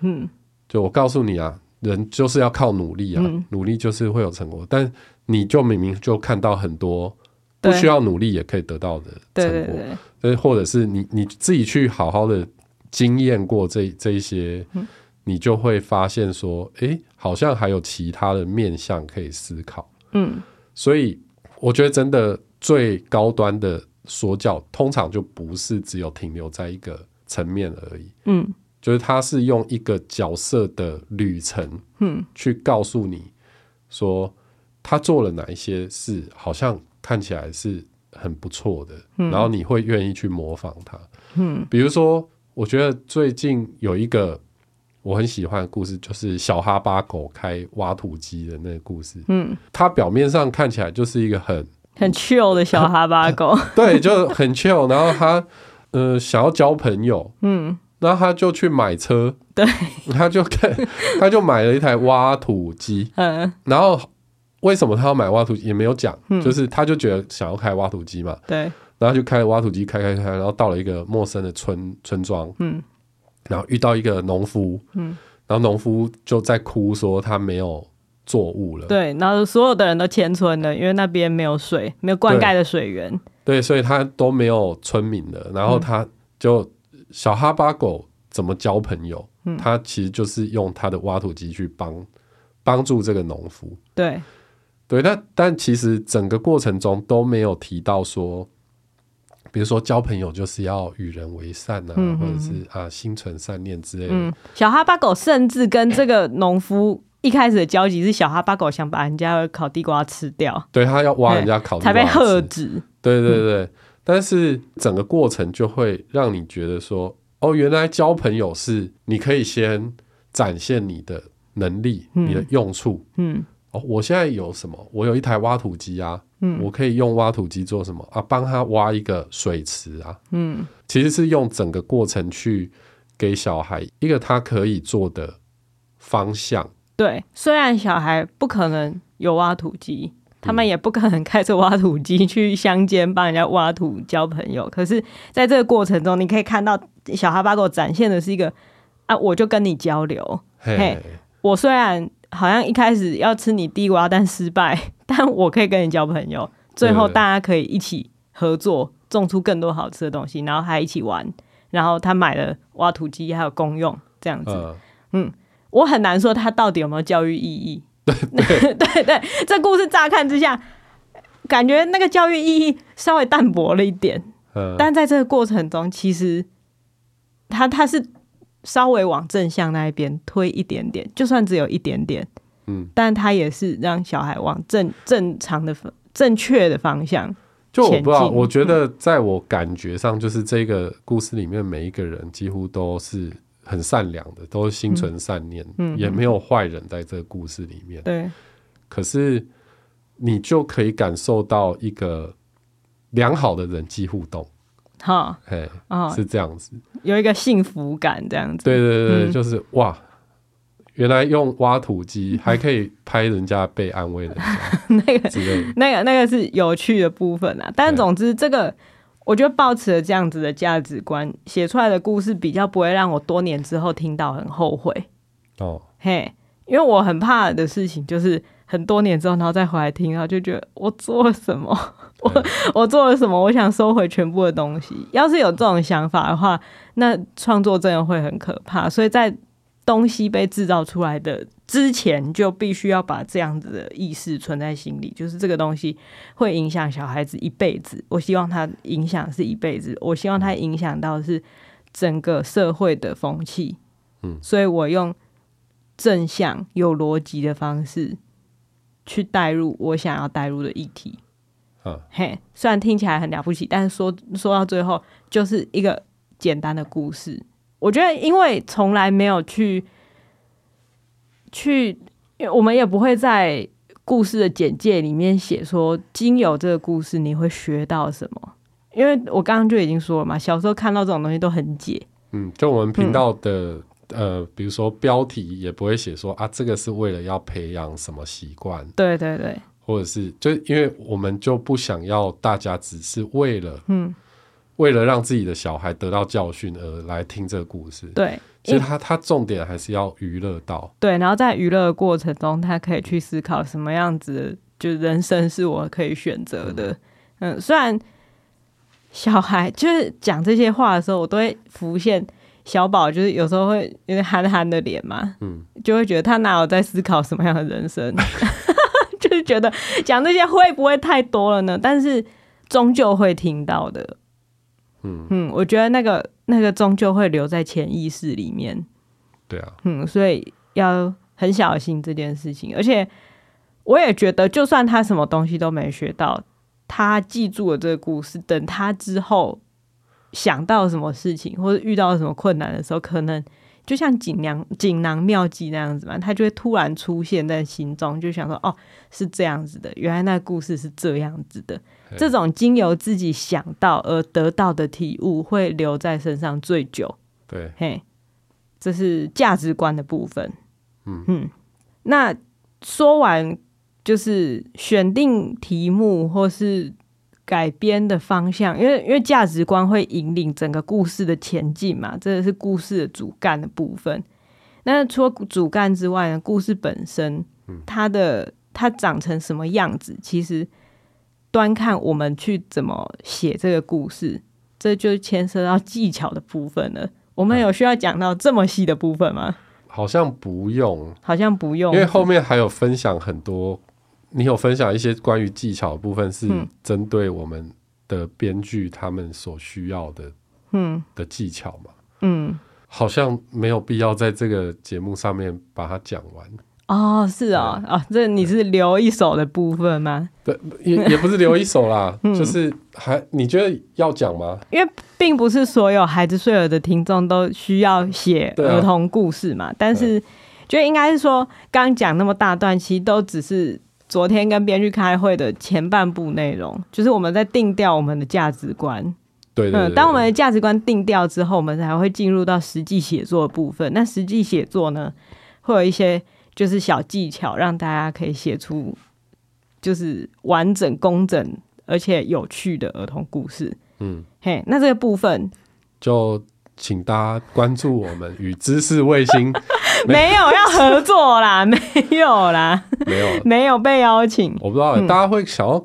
A: 嗯，就我告诉你啊，人就是要靠努力啊，嗯、努力就是会有成果，但。你就明明就看到很多不需要努力也可以得到的成果，对对对，或者是你你自己去好好的经验过这这一些，嗯，你就会发现说，哎，好像还有其他的面向可以思考。嗯，所以我觉得真的最高端的说教，通常就不是只有停留在一个层面而已。嗯，就是他是用一个角色的旅程，嗯，去告诉你说。他做了哪一些事，好像看起来是很不错的，嗯，然后你会愿意去模仿他。嗯，比如说，我觉得最近有一个我很喜欢的故事，就是小哈巴狗开挖土机的那个故事。嗯，他表面上看起来就是一个很
B: 很 chill 的 小哈巴狗，
A: 对，就很 chill。然后他呃想要交朋友，嗯，然后他就去买车，
B: 对，
A: 他就看他就买了一台挖土机，嗯，然后。为什么他要买挖土机也没有讲，嗯，就是他就觉得想要开挖土机嘛。对。然后就开挖土机开开开，然后到了一个陌生的村村庄，嗯，然后遇到一个农夫，嗯，然后农夫就在哭说他没有作物了，
B: 对，然后所有的人都迁村了，因为那边没有水，没有灌溉的水源，
A: 对，对，所以他都没有村民了，然后他就、嗯、小哈巴狗怎么交朋友？嗯，他其实就是用他的挖土机去帮帮助这个农夫，
B: 对。
A: 对，但但其实整个过程中都没有提到说，比如说交朋友就是要与人为善啊，嗯、或者是啊心存善念之类的。
B: 嗯，小哈巴狗甚至跟这个农夫一开始的交集是小哈巴狗想把人家的烤地瓜吃掉，
A: 对，他要挖人家烤地瓜，才被喝止。对对对，嗯，但是整个过程就会让你觉得说，哦，原来交朋友是你可以先展现你的能力，嗯、你的用处，嗯。哦，我现在有什么？我有一台挖土机啊，嗯，我可以用挖土机做什么啊？帮他挖一个水池啊，嗯，其实是用整个过程去给小孩一个他可以做的方向。
B: 对，虽然小孩不可能有挖土机，他们也不可能开着挖土机去乡间帮人家挖土交朋友，可是在这个过程中，你可以看到小哈巴狗展现的是一个啊，我就跟你交流，嘿，嘿，我虽然。好像一开始要吃你地瓜，但失败。但我可以跟你交朋友，最后大家可以一起合作，种出更多好吃的东西，然后还一起玩。然后他买了挖土机，还有公用这样子。呃、嗯，我很难说他到底有没有教育意义。对对 对，这故事乍看之下，感觉那个教育意义稍微淡薄了一点。呃、但在这个过程中，其实他他是。稍微往正向那一边推一点点，就算只有一点点，嗯，但他也是让小孩往正正常的、正确的方向。
A: 就我不知道，我觉得在我感觉上，就是这个故事里面每一个人几乎都是很善良的，都心存善念，嗯，也没有坏人在这个故事里面。对，可是你就可以感受到一个良好的人际互动。哈，哎，哦，是这样子，
B: 有一个幸福感，这样子。
A: 对对对，嗯、就是哇，原来用挖土机还可以拍人家被安慰的
B: 那个之类，那个那个是有趣的部分啊。但总之，这个我觉得抱持了这样子的价值观写出来的故事，比较不会让我多年之后听到很后悔。哦，嘿，因为我很怕的事情就是很多年之后，然后再回来听，然后就觉得我做了什么。我我做了什么？我想收回全部的东西。要是有这种想法的话，那创作真的会很可怕。所以在东西被制造出来的之前，就必须要把这样子的意识存在心里，就是这个东西会影响小孩子一辈子。我希望他影响是一辈子，我希望他影响到是整个社会的风气。嗯，所以我用正向有逻辑的方式去带入我想要带入的议题。嘿，虽然听起来很了不起，但是说说到最后就是一个简单的故事。我觉得，因为从来没有去去，因为我们也不会在故事的简介里面写说，经由这个故事你会学到什么。因为我刚刚就已经说了嘛，小时候看到这种东西都很解。嗯，
A: 就我们频道的、嗯、呃，比如说标题也不会写说啊，这个是为了要培养什么习惯。
B: 对对对。
A: 或者是，就因为我们就不想要大家只是为了，嗯，为了让自己的小孩得到教训而来听这个故事。对，其实他他重点还是要娱乐到。
B: 对，然后在娱乐的过程中，他可以去思考什么样子，就人生是我可以选择的。嗯，嗯，虽然小孩就是讲这些话的时候，我都会浮现小宝，就是有时候会有点憨憨的脸嘛，嗯，就会觉得他哪有在思考什么样的人生。就是觉得讲这些会不会太多了呢？但是终究会听到的，嗯嗯，我觉得那个那个终究会留在潜意识里面。
A: 对啊，
B: 嗯，所以要很小心这件事情。而且我也觉得，就算他什么东西都没学到，他记住了这个故事，等他之后想到什么事情或者遇到什么困难的时候，可能。就像锦囊锦囊妙计那样子嘛，他就会突然出现在心中，就想说：“哦，是这样子的，原来那故事是这样子的。”这种经由自己想到而得到的体悟，会留在身上最久。对，嘿，这是价值观的部分。嗯嗯，那说完就是选定题目或是改编的方向，因为因为价值观会引领整个故事的前进嘛，这是故事的主干的部分。那除了主干之外呢，故事本身，它的它长成什么样子，其实端看我们去怎么写这个故事，这就牵涉到技巧的部分了。我们有需要讲到这么细的部分吗？
A: 好像不用，
B: 好像不用，
A: 因为后面还有分享很多。你有分享一些关于技巧的部分，是针对我们的编剧他们所需要的，嗯，的技巧嘛？嗯，好像没有必要在这个节目上面把它讲完。
B: 哦，是哦，哦，这你是留一手的部分吗？
A: 对，也也不是留一手啦，嗯、就是还你觉得要讲吗？
B: 因为并不是所有孩子睡了的听众都需要写儿童故事嘛，啊、但是就应该是说，刚讲那么大段，其实都只是。昨天跟编剧开会的前半部内容，就是我们在定调我们的价值观。
A: 对，对，对，对，
B: 嗯，当我们的价值观定调之后，我们才会进入到实际写作的部分。那实际写作呢，会有一些就是小技巧，让大家可以写出就是完整、工整而且有趣的儿童故事。嗯，嘿，那这个部分
A: 就。请大家关注我们与知识卫星
B: 没，有要合作啦，没有啦，
A: 没有
B: 没有被邀请。
A: 我不知道、欸嗯、大家会想要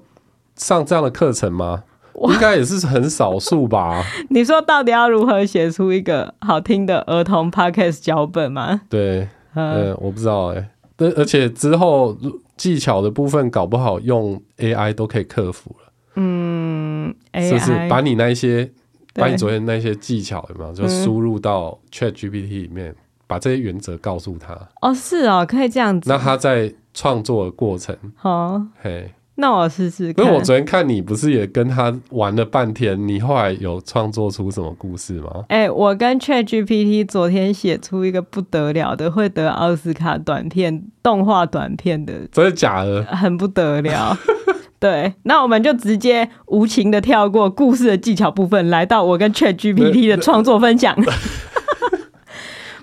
A: 上这样的课程吗？应该也是很少数吧。
B: 你说到底要如何写出一个好听的儿童 podcast 脚本吗？
A: 对，嗯，我不知道哎、欸。而而且之后技巧的部分搞不好用 AI 都可以克服了。
B: 嗯，
A: 是不是把你那一些？把你昨天那些技巧有没有就输入到 Chat GPT 里面，嗯、把这些原则告诉他。
B: 哦，是哦，可以这样子。
A: 那他在创作的过程，
B: 哦，嘿，那我试试看。
A: 因为我昨天看你不是也跟他玩了半天，你后来有创作出什么故事吗？
B: 哎、欸，我跟 Chat GPT 昨天写出一个不得了的，会得奥斯卡短片动画短片的，
A: 真的假的？
B: 很不得了。对，那我们就直接无情的跳过故事的技巧部分，来到我跟 Chat GPT 的创作分享。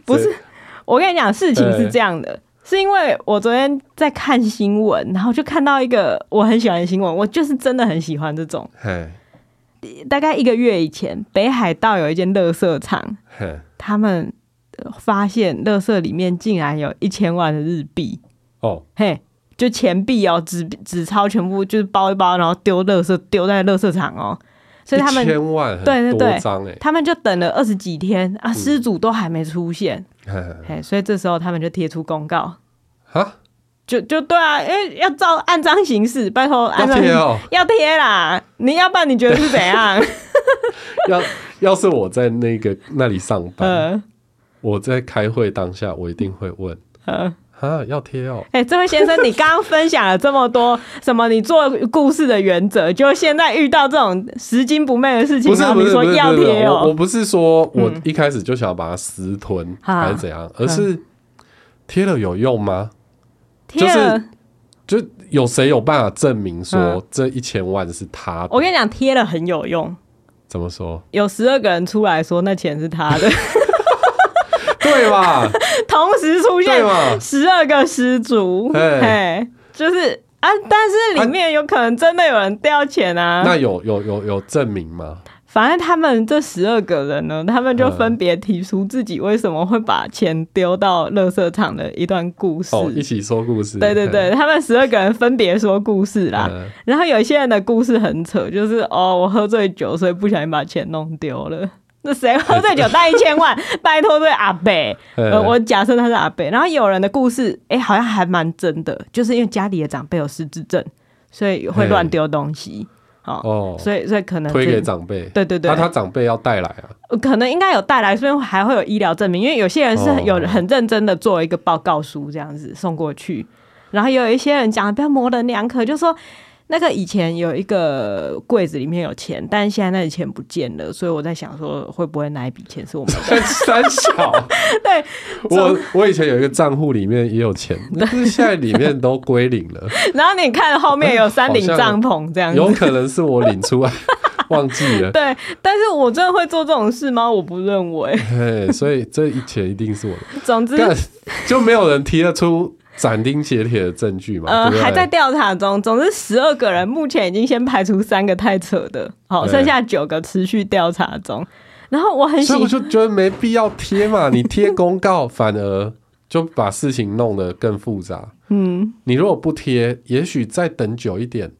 B: 不是，我跟你讲，事情是这样的，是因为我昨天在看新闻，然后就看到一个我很喜欢的新闻，我就是真的很喜欢这种。大概一个月以前，北海道有一间垃圾场，他们发现垃圾里面竟然有一千万的日币。哦，嘿。就钱币哦，纸纸钞全部就是包一包，然后丢垃圾，丢在垃圾场哦。所以他们
A: 一千万，
B: 对对对，他们就等了二十几天啊，失主都还没出现。嗯、嘿，所以这时候他们就贴出公告
A: 啊，
B: 就就对啊，因为要照按章行事，拜托按章要贴啦。你要不然你觉得是怎样？
A: 要要是我在那个那里上班，呃、我在开会当下，我一定会问。呃啊，要贴哦！
B: 哎、欸，这位先生，你刚刚分享了这么多什么？你做故事的原则，就现在遇到这种拾金不昧的事情，不是你说要贴哦。
A: 我不是说我一开始就想要把它私吞、嗯、还是怎样，而是贴了有用吗？贴了，就是就有谁有办法证明说这一千万是他的？
B: 我跟你讲，贴了很有用。
A: 怎么说？
B: 有十二个人出来说那钱是他的。
A: 对吧？
B: 同时出现十二个失主，哎，就是啊，但是里面有可能真的有人掉钱啊。
A: 那有有有有证明吗？
B: 反正他们这十二个人呢，他们就分别提出自己为什么会把钱丢到垃圾场的一段故事。
A: 哦，一起说故事。
B: 对对对，他们十二个人分别说故事啦。然后有一些人的故事很扯，就是哦，我喝醉酒，所以不小心把钱弄丢了。那谁喝醉酒带一千万？拜托对阿伯，呃，我假设他是阿伯。然后有人的故事，哎、欸，好像还蛮真的，就是因为家里的长辈有失智症，所以会乱丢东西。哦，所以所以可能
A: 推给长辈。
B: 对对对，
A: 那他长辈要带来啊？
B: 可能应该有带来，所以还会有医疗证明。因为有些人是有很认真的做一个报告书这样子送过去，然后有一些人讲的比较模棱两可，就说。那个以前有一个柜子里面有钱，但是现在那笔钱不见了，所以我在想说，会不会那一笔钱是我们的？
A: 三小，
B: 对，
A: 我我以前有一个账户里面也有钱，但是现在里面都归零了。
B: 然后你看后面有三顶帐篷这样子，
A: 有可能是我领出来忘记了。
B: 对，但是我真的会做这种事吗？我不认为。
A: 对，所以这一钱一定是我的。
B: 总之，
A: 就没有人提得出。斩钉截铁的证据嘛？
B: 呃，
A: 对对
B: 还在调查中。总之，十二个人目前已经先排除三个太扯的，好，剩下九个持续调查中。然后我很喜，
A: 所以我就觉得没必要贴嘛，你贴公告反而就把事情弄得更复杂。嗯，你如果不贴，也许再等久一点，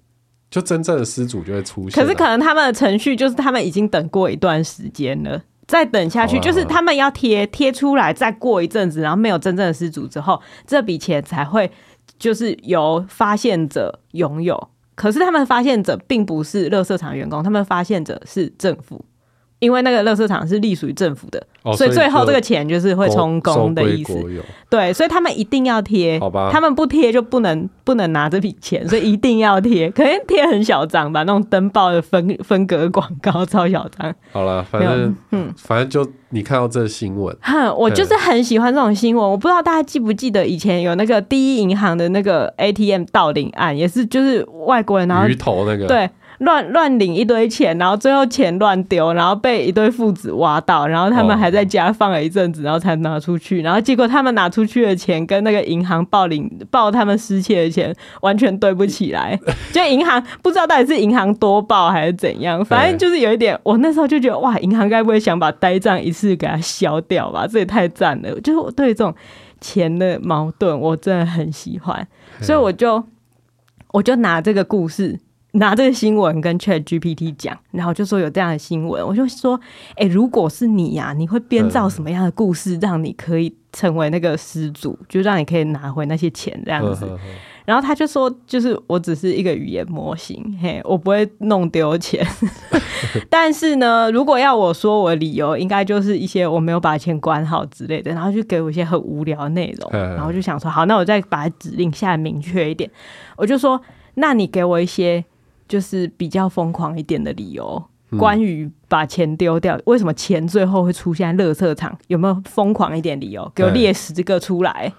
A: 就真正的失主就会出现。
B: 可是可能他们的程序就是他们已经等过一段时间了。再等下去，就是他们要贴贴出来，再过一阵子，然后没有真正的失主之后，这笔钱才会就是由发现者拥有。可是他们发现者并不是垃圾场员工，他们发现者是政府。因为那个垃圾场是隶属于政府的，哦，所以最后这个钱就是会充公的意思。对，所以他们一定要贴，好吧？他们不贴就不能不能拿这笔钱，所以一定要贴。可能贴很小张吧，那种登报的分分隔广告超小张。
A: 好了，反正嗯，反正就你看到这新闻，
B: 哼，我就是很喜欢这种新闻。我不知道大家记不记得以前有那个第一银行的那个 ATM 盗领案，也是就是外国人然后
A: 鱼头那个
B: 对。乱乱领一堆钱，然后最后钱乱丢，然后被一对父子挖到，然后他们还在家放了一阵子，然后才拿出去，然后结果他们拿出去的钱跟那个银行报领报他们失窃的钱完全对不起来，就银行不知道到底是银行多报还是怎样，反正就是有一点，我那时候就觉得哇，银行该不会想把呆账一次给它消掉吧？这也太赞了，就是我对这种钱的矛盾我真的很喜欢，所以我就我就拿这个故事。拿这个新闻跟 Chat GPT 讲，然后就说有这样的新闻，我就说，哎、欸，如果是你呀、啊，你会编造什么样的故事，让你可以成为那个失主，就让你可以拿回那些钱这样子。然后他就说，就是我只是一个语言模型，嘿，我不会弄丢钱。但是呢，如果要我说我的理由，应该就是一些我没有把钱管好之类的，然后就给我一些很无聊的内容，然后就想说，好，那我再把指令下来明确一点，我就说，那你给我一些。就是比较疯狂一点的理由，关于把钱丢掉，为什么钱最后会出现在垃圾场？有没有疯狂一点理由？给我列十个出来，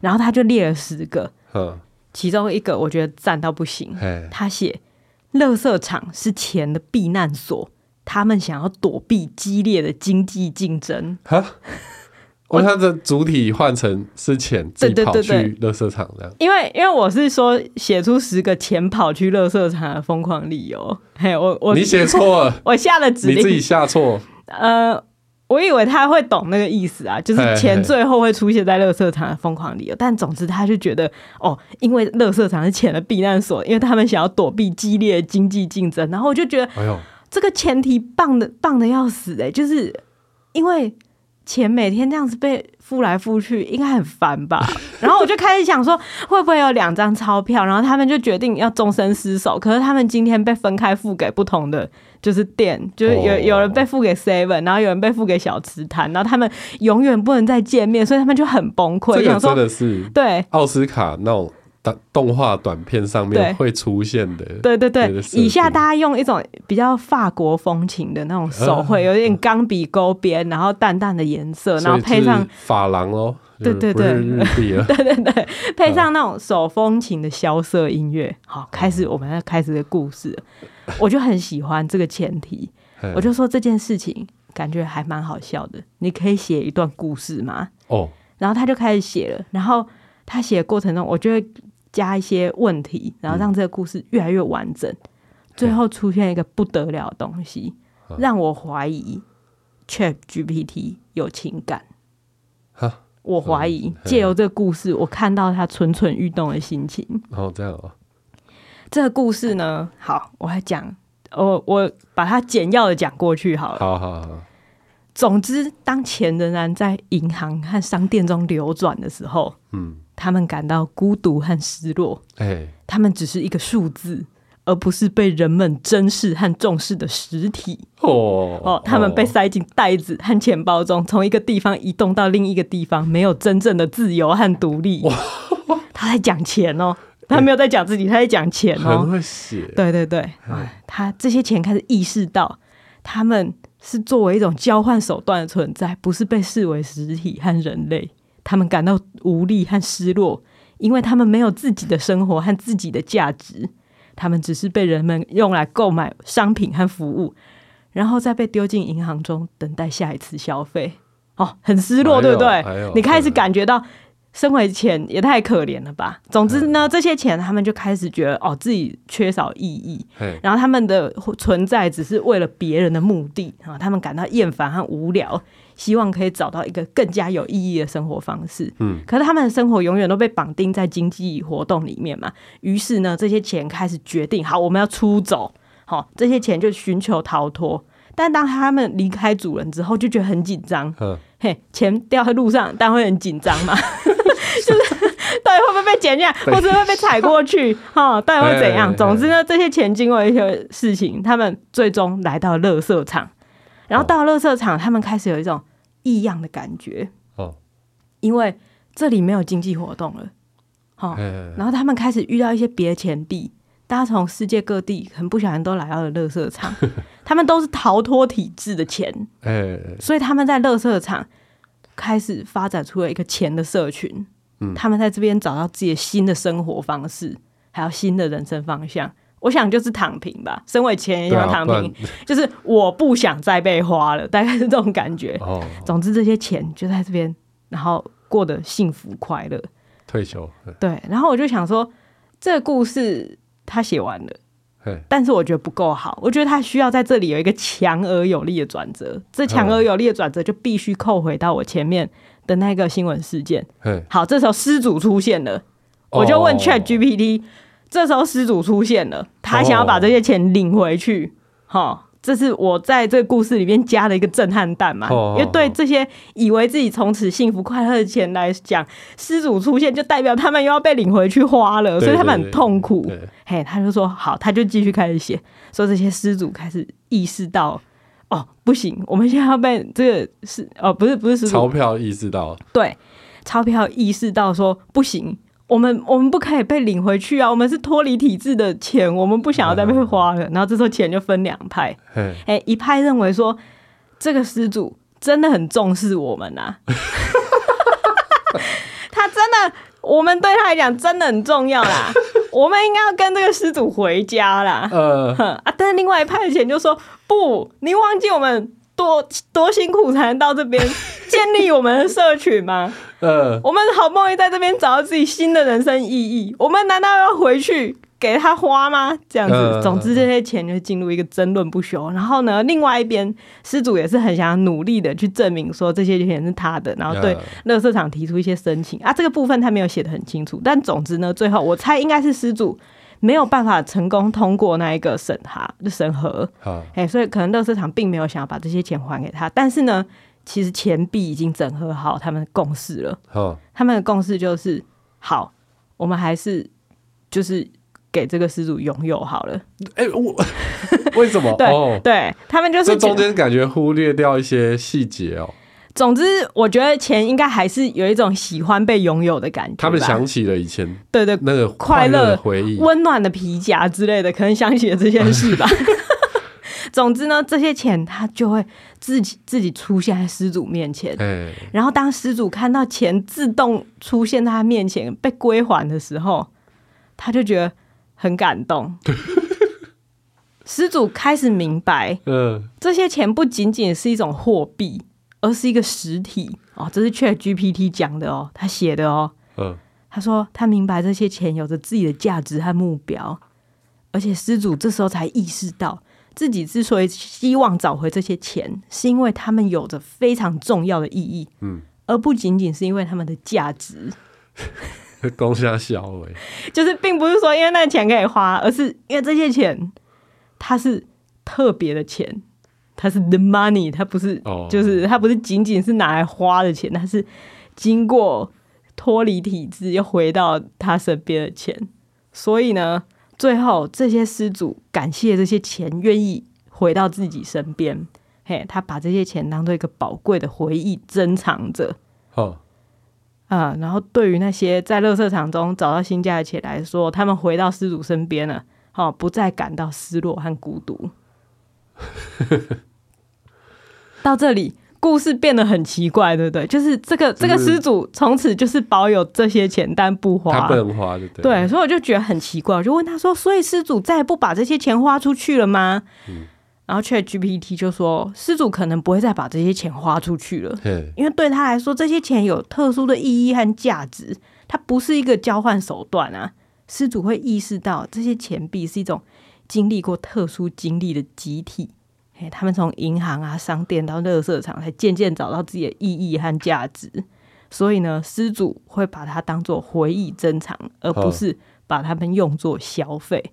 B: 然后他就列了十个，其中一个我觉得赞到不行，他写垃圾场是钱的避难所，他们想要躲避激烈的经济竞争。
A: 我它的主体换成是钱，自己跑去垃圾场这样。
B: 因为因为我是说写出十个钱跑去垃圾场的疯狂理由。嘿，我我
A: 你写错了，
B: 我下了指令，
A: 你自己下错。
B: 呃，我以为他会懂那个意思啊，就是钱最后会出现在垃圾场的疯狂理由。但总之，他就觉得哦，因为垃圾场是钱的避难所，因为他们想要躲避激烈的经济竞争。然后我就觉得，哎呦，这个前提棒的棒的要死哎、欸，就是因为。钱每天这样子被付来付去，应该很烦吧？然后我就开始想说，会不会有两张钞票？然后他们就决定要终身厮守。可是他们今天被分开付给不同的，就是店，就是有有人被付给 Seven，然后有人被付给小吃摊，然后他们永远不能再见面，所以他们就很崩溃。
A: 这个真的是
B: 对
A: 奥斯卡那种。动画短片上面会出现的，
B: 对对对，对。以下大家用一种比较法国风情的那种手绘，有点钢笔勾边，然后淡淡的颜色，然后配上
A: 珐琅哦，
B: 对对对，对 对对，配上那种手风琴的萧瑟音乐，好，开始我们要开始的故事。我就很喜欢这个前提，我就说这件事情感觉还蛮好笑的，你可以写一段故事吗？哦，然后他就开始写了，然后他写的过程中，我就会。加一些问题，然后让这个故事越来越完整，嗯、最后出现一个不得了的东西，让我怀疑 ChatGPT 有情感。我怀疑借由这个故事，我看到他蠢蠢欲动的心情。
A: 哦，这样哦。
B: 这个故事呢，好，我来讲，我我把它简要的讲过去好了。
A: 好好好。
B: 总之，当钱仍然在银行和商店中流转的时候，嗯。他们感到孤独和失落。哎、他们只是一个数字，而不是被人们珍视和重视的实体。哦，哦，他们被塞进袋子和钱包中，从一个地方移动到另一个地方，没有真正的自由和独立。他在讲钱哦，他没有在讲自己，他在讲钱哦。
A: 很会写。
B: 对对对，他这些钱开始意识到，他们是作为一种交换手段的存在，不是被视为实体和人类。他们感到无力和失落，因为他们没有自己的生活和自己的价值，他们只是被人们用来购买商品和服务，然后再被丢进银行中等待下一次消费。哦，很失落，对不对？你开始感觉到身为钱也太可怜了吧。总之呢，这些钱他们就开始觉得哦，自己缺少意义，然后他们的存在只是为了别人的目的啊，他们感到厌烦和无聊，希望可以找到一个更加有意义的生活方式。嗯，可是他们的生活永远都被绑定在经济活动里面嘛。于是呢，这些钱开始决定，好，我们要出走。好，这些钱就寻求逃脱。但当他们离开主人之后，就觉得很紧张。嘿，钱掉在路上，但会很紧张嘛。被捡下来，或者会被踩过去？哈，到底会怎样？总之呢，这些钱经过一些事情，他们最终来到了垃圾场。然后到了垃圾场，他们开始有一种异样的感觉。哦，因为这里没有经济活动了。好，然后他们开始遇到一些别的钱币。大家从世界各地很不小心都来到了乐色场，他们都是逃脱体制的钱，所以他们在乐色场开始发展出了一个钱的社群，他们在这边找到自己的新的生活方式，还有新的人生方向。我想就是躺平吧，身为钱也要躺平，就是我不想再被花了，大概是这种感觉。总之这些钱就在这边，然后过得幸福快乐，
A: 退休。
B: 对，然后我就想说这个故事。他写完了，但是我觉得不够好。我觉得他需要在这里有一个强而有力的转折。这强而有力的转折就必须扣回到我前面的那个新闻事件。好，这时候失主出现了，我就问 Chat GPT，这时候失主出现了，他想要把这些钱领回去，哈。这是我在这个故事里面加的一个震撼弹嘛？因为对这些以为自己从此幸福快乐的钱来讲，失主出现就代表他们又要被领回去花了，所以他们很痛苦。嘿，他就说好，他就继续开始写，说这些失主开始意识到，哦，不行，我们现在要被这个是哦，不是不是
A: 钞票意识到，
B: 对，钞票意识到说不行。我们我们不可以被领回去啊！我们是脱离体制的钱，我们不想要再被花了。然后这时候钱就分两派，哎，一派认为说这个失主真的很重视我们呐，他真的，我们对他来讲真的很重要啦，我们应该要跟这个失主回家啦。呃 啊，但是另外一派的钱就说不，你忘记我们。多多辛苦才能到这边建立我们的社群吗？呃，我们好不容易在这边找到自己新的人生意义，我们难道要回去给他花吗？这样子，呃、总之这些钱就进入一个争论不休。然后呢，另外一边失主也是很想要努力的去证明说这些钱是他的，然后对乐色场提出一些申请啊。这个部分他没有写的很清楚，但总之呢，最后我猜应该是失主。没有办法成功通过那一个审查的审核，哎，所以可能乐色场并没有想要把这些钱还给他，但是呢，其实钱币已经整合好他们的共识了。他们的共识就是好，我们还是就是给这个失主拥有好了。哎，我
A: 为什么？
B: 对对，他们就是
A: 这中间感觉忽略掉一些细节哦。
B: 总之，我觉得钱应该还是有一种喜欢被拥有的感觉。
A: 他们想起了以前，
B: 对对，
A: 那个快乐的回忆、
B: 温暖的皮夹之类的，可能想起了这件事吧。总之呢，这些钱他就会自己自己出现在失主面前。然后当失主看到钱自动出现在他面前被归还的时候，他就觉得很感动。失主开始明白，这些钱不仅仅是一种货币。而是一个实体哦，这是 ChatGPT 讲的哦，他写的哦。嗯，他说他明白这些钱有着自己的价值和目标，而且失主这时候才意识到，自己之所以希望找回这些钱，是因为他们有着非常重要的意义，嗯，而不仅仅是因为他们的价值。
A: 攻下小尾，
B: 就是并不是说因为那钱可以花，而是因为这些钱它是特别的钱。它是 the money，它不是，就是它不是仅仅是拿来花的钱，它是经过脱离体制又回到他身边的钱。所以呢，最后这些失主感谢这些钱愿意回到自己身边，嘿，他把这些钱当做一个宝贵的回忆珍藏着。哦，啊，然后对于那些在垃圾场中找到新家的钱来说，他们回到失主身边了，哦，不再感到失落和孤独。到这里，故事变得很奇怪，对不对？就是这个这个失主从此就是保有这些钱，但不花，
A: 他不能花，对，
B: 对，所以我就觉得很奇怪，我就问他说：“所以失主再也不把这些钱花出去了吗？”嗯，然后 ChatGPT 就说，失主可能不会再把这些钱花出去了，因为对他来说，这些钱有特殊的意义和价值，它不是一个交换手段啊。失主会意识到，这些钱币是一种经历过特殊经历的集体，嘿，他们从银行啊、商店到垃圾场，才渐渐找到自己的意义和价值。所以呢，失主会把它当做回忆珍藏，而不是把它们用作消费。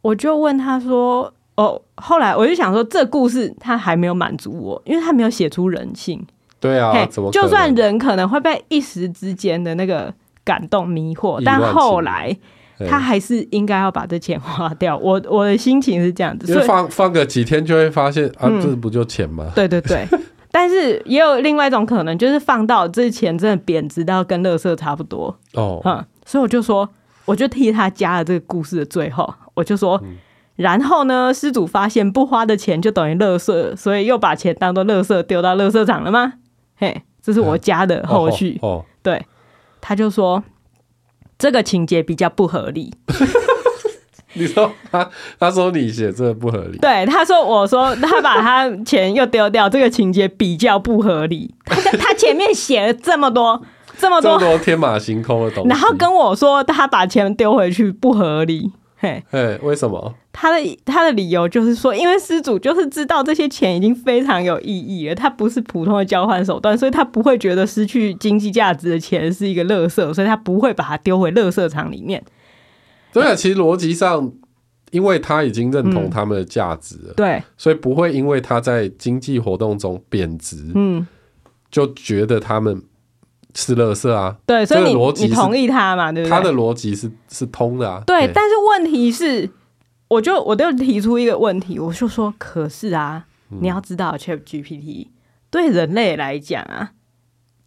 B: 我就问他说。哦，后来我就想说，这故事他还没有满足我，因为他没有写出人性。
A: 对啊，怎么
B: 就算人可能会被一时之间的那个感动迷惑，但后来他还是应该要把这钱花掉。我我的心情是这样子，所以
A: 放放个几天就会发现啊，嗯、这不就钱吗？
B: 对对对，但是也有另外一种可能，就是放到这钱真的贬值到跟垃圾差不多哦。嗯，所以我就说，我就替他加了这个故事的最后，我就说。嗯然后呢，失主发现不花的钱就等于垃圾，所以又把钱当做垃圾丢到垃圾场了吗？嘿，这是我家的后续。哦，哦对，他就说这个情节比较不合理。
A: 你说他，他说你写这个不合理。
B: 对，他说我说他把他钱又丢掉，这个情节比较不合理。他他前面写了这么多这么多，这么多
A: 天马行空的东西，
B: 然后跟我说他把钱丢回去不合理。嘿，
A: 嘿，为什么？
B: 他的他的理由就是说，因为失主就是知道这些钱已经非常有意义了，他不是普通的交换手段，所以他不会觉得失去经济价值的钱是一个垃圾，所以他不会把它丢回垃圾场里面。
A: 对啊，其实逻辑上，因为他已经认同他们的价值了，嗯，对，所以不会因为他在经济活动中贬值，嗯，就觉得他们。是垃圾啊，
B: 对，所以你你同意他嘛？对不对？
A: 他的逻辑是是通的啊。
B: 对，欸、但是问题是，我就我就提出一个问题，我就说，可是啊，嗯、你要知道，ChatGPT 对人类来讲啊，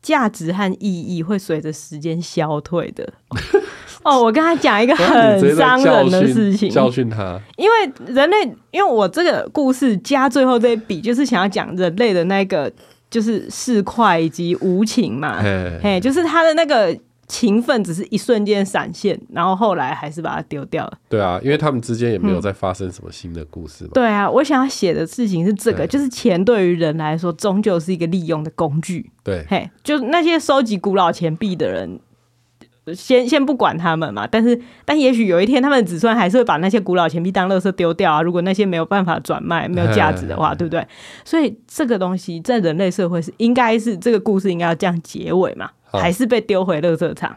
B: 价值和意义会随着时间消退的。哦，我跟他讲一个很伤人的事情，
A: 教训他，
B: 因为人类，因为我这个故事加最后这一笔，就是想要讲人类的那个。就是市侩以及无情嘛，嘿，嘿，就是他的那个情分只是一瞬间闪现，然后后来还是把它丢掉了。
A: 对啊，因为他们之间也没有再发生什么新的故事嘛。
B: 对啊，我想要写的事情是这个，就是钱对于人来说终究是一个利用的工具。对，嘿，就那些收集古老钱币的人。先先不管他们嘛，但是但也许有一天，他们的子孙还是会把那些古老钱币当垃圾丢掉啊。如果那些没有办法转卖、没有价值的话，对不对？所以这个东西在人类社会是应该是这个故事应该要这样结尾嘛？还是被丢回垃圾场？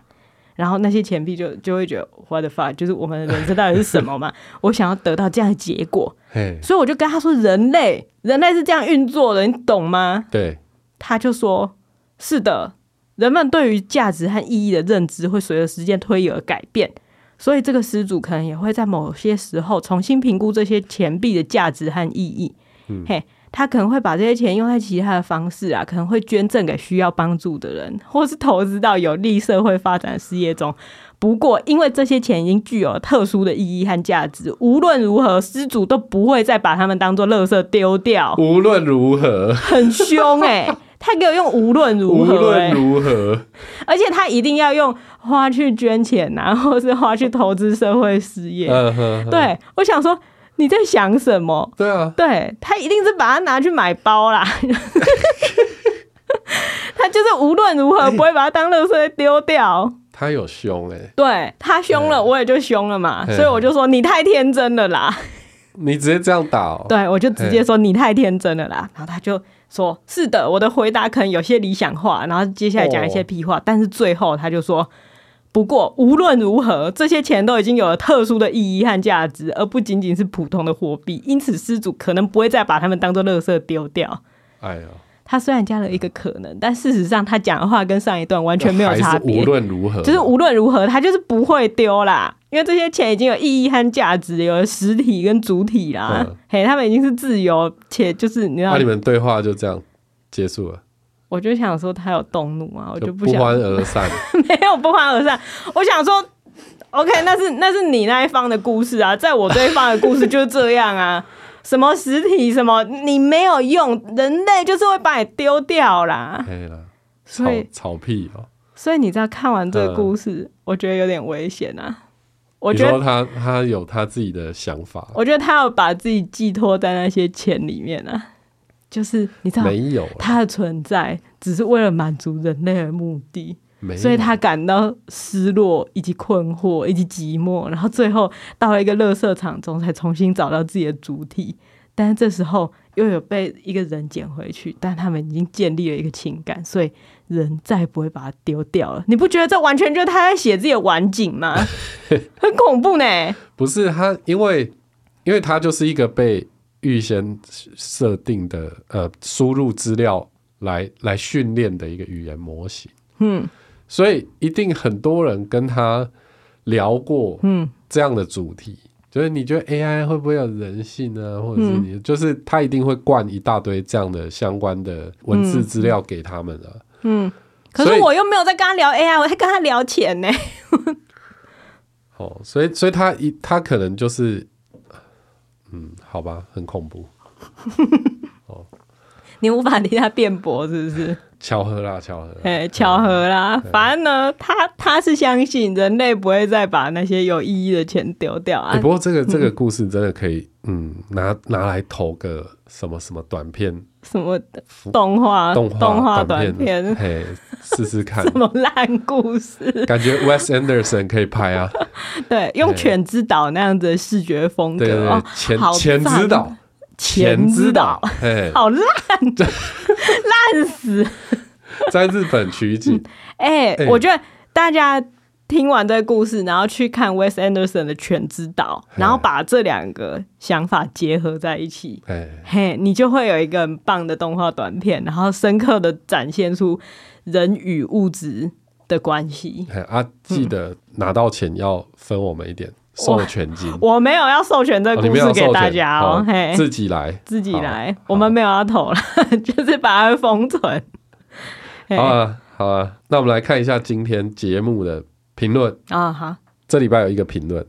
B: 然后那些钱币就就会觉得 what the fuck，就是我们的人生到底是什么嘛？我想要得到这样的结果，所以我就跟他说：人类，人类是这样运作的，你懂吗？对，他就说：是的。人们对于价值和意义的认知会随着时间推移而改变，所以这个失主可能也会在某些时候重新评估这些钱币的价值和意义。嗯，嘿，他可能会把这些钱用在其他的方式啊，可能会捐赠给需要帮助的人，或是投资到有利社会发展的事业中。不过，因为这些钱已经具有特殊的意义和价值，无论如何，失主都不会再把它们当做垃圾丢掉。
A: 无论如何，
B: 很凶哎、欸。他给我用无论如何、欸，无论如何，而且他一定要用花去捐钱啊，或是花去投资社会事业。对，我想说你在想什么？对啊，对他一定是把它拿去买包啦。他就是无论如何不会把它当垃圾丢掉。
A: 他有凶哎、欸，
B: 对他凶了，我也就凶了嘛。所以我就说你太天真了啦。
A: 你直接这样打、喔？
B: 对，我就直接说你太天真了啦。然后他就。说是的，我的回答可能有些理想化，然后接下来讲一些屁话，哦、但是最后他就说，不过无论如何，这些钱都已经有了特殊的意义和价值，而不仅仅是普通的货币，因此失主可能不会再把它们当做垃圾丢掉。哎呀。他虽然加了一个可能，但事实上他讲的话跟上一段完全没有差别。
A: 无论如何，
B: 就是无论如何，他就是不会丢啦，因为这些钱已经有意义和价值，有了实体跟主体啦。嗯、嘿，他们已经是自由且就是你知道，那、
A: 啊、你们对话就这样结束了。
B: 我就想说他有动怒啊，我就不
A: 不欢而散。
B: 没有不欢而散，我想说，OK，那是那是你那一方的故事啊，在我这一方的故事就是这样啊。什么实体什么你没有用，人类就是会把你丢掉啦。可以了，
A: 所以草屁哦。
B: 所以你知道看完这个故事，呃、我觉得有点危险啊。我觉得
A: 他他有他自己的想法。
B: 我觉得他要把自己寄托在那些钱里面啊，就是你知道，
A: 没有
B: 他的存在只是为了满足人类的目的，所以他感到失落以及困惑以及寂寞，然后最后到了一个垃圾场中才重新找到自己的主体。但是这时候又有被一个人捡回去，但他们已经建立了一个情感，所以人再也不会把它丢掉了。你不觉得这完全就是他在写自己的晚景吗？很恐怖呢。
A: 不是他，因为因为他就是一个被预先设定的呃输入资料来来训练的一个语言模型。嗯，所以一定很多人跟他聊过嗯这样的主题。嗯就是你觉得 AI 会不会有人性呢？或者是你，就是他一定会灌一大堆这样的相关的文字资料给他们的。
B: 嗯，可是我又没有在跟他聊 AI，我在跟他聊钱呢。
A: 哦，所以所以他一他可能就是，嗯，好吧，很恐怖。
B: 哦，你无法替他辩驳，是不是？
A: 巧合啦，巧合。
B: 哎，巧合啦。反正呢，他他是相信人类不会再把那些有意义的钱丢掉啊。
A: 不过这个这个故事真的可以，嗯，拿拿来投个什么什么短片，
B: 什么动画动画短片，
A: 嘿，试试看。
B: 什么烂故事？
A: 感觉 Wes Anderson 可以拍啊。
B: 对，用犬之岛那样子的视觉风格对对，
A: 犬犬之岛。钱之岛，哎，
B: 好烂，烂死！
A: 在日本取景，
B: 哎、欸，欸、我觉得大家听完这个故事，然后去看 Wes Anderson 的《全之岛》，然后把这两个想法结合在一起，嘿，你就会有一个很棒的动画短片，然后深刻的展现出人与物质的关系。
A: 哎啊，记得拿到钱要分我们一点。嗯授权金，
B: 我没有要授权这个故事给大家哦，嘿，
A: 自己来，
B: 自己来，我们没有要投了，就是把它封存。
A: 好啊，好啊，那我们来看一下今天节目的评论啊，好，这礼拜有一个评论，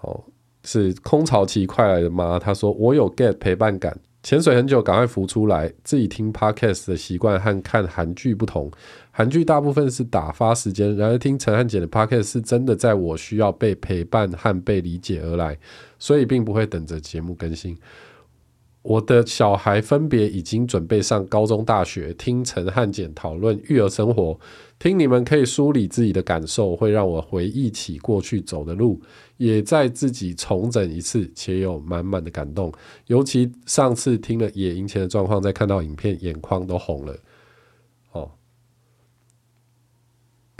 A: 哦，是空巢期快来的吗？他说我有 get 陪伴感。潜水很久，赶快浮出来。自己听 podcast 的习惯和看韩剧不同，韩剧大部分是打发时间，然而听陈汉简的 podcast 是真的在我需要被陪伴和被理解而来，所以并不会等着节目更新。我的小孩分别已经准备上高中、大学，听陈汉简讨论育儿生活，听你们可以梳理自己的感受，会让我回忆起过去走的路，也在自己重整一次，且有满满的感动。尤其上次听了野营前的状况，再看到影片，眼眶都红了。哦，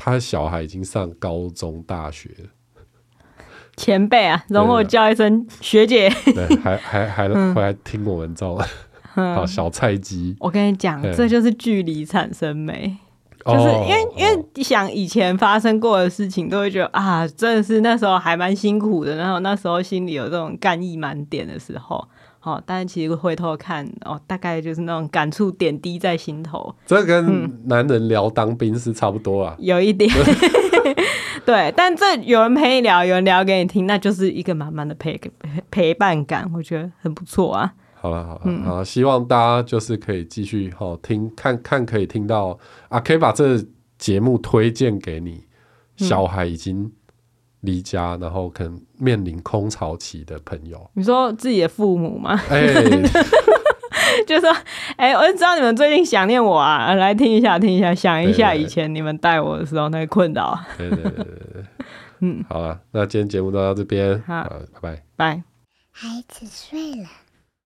A: 他小孩已经上高中、大学了。
B: 前辈啊，容我叫一声学姐。
A: 对，还还还 回来听我们这好小菜鸡。
B: 我跟你讲，这就是距离产生美，就是因为因为想以前发生过的事情，都会觉得啊，真的是那时候还蛮辛苦的，然后那时候心里有这种干意满点的时候，好，但是其实回头看哦，大概就是那种感触点滴在心头。
A: 这跟男人聊当兵是差不多啊，
B: 有一点。对，但这有人陪你聊，有人聊给你听，那就是一个满满的陪陪陪伴感，我觉得很不错啊。
A: 好了好了，嗯、好，希望大家就是可以继续好听，看看可以听到啊，可以把这节目推荐给你小孩已经离家，嗯、然后可能面临空巢期的朋友。
B: 你说自己的父母吗？哎、欸。就说，哎、欸，我就知道你们最近想念我啊，来听一下，听一下，想一下以前你们带我的时候那个困扰。对对对对对，嗯，
A: 好啊，那今天节目就到这边，
B: 好，
A: 拜拜，
B: 拜。
C: 孩子睡了。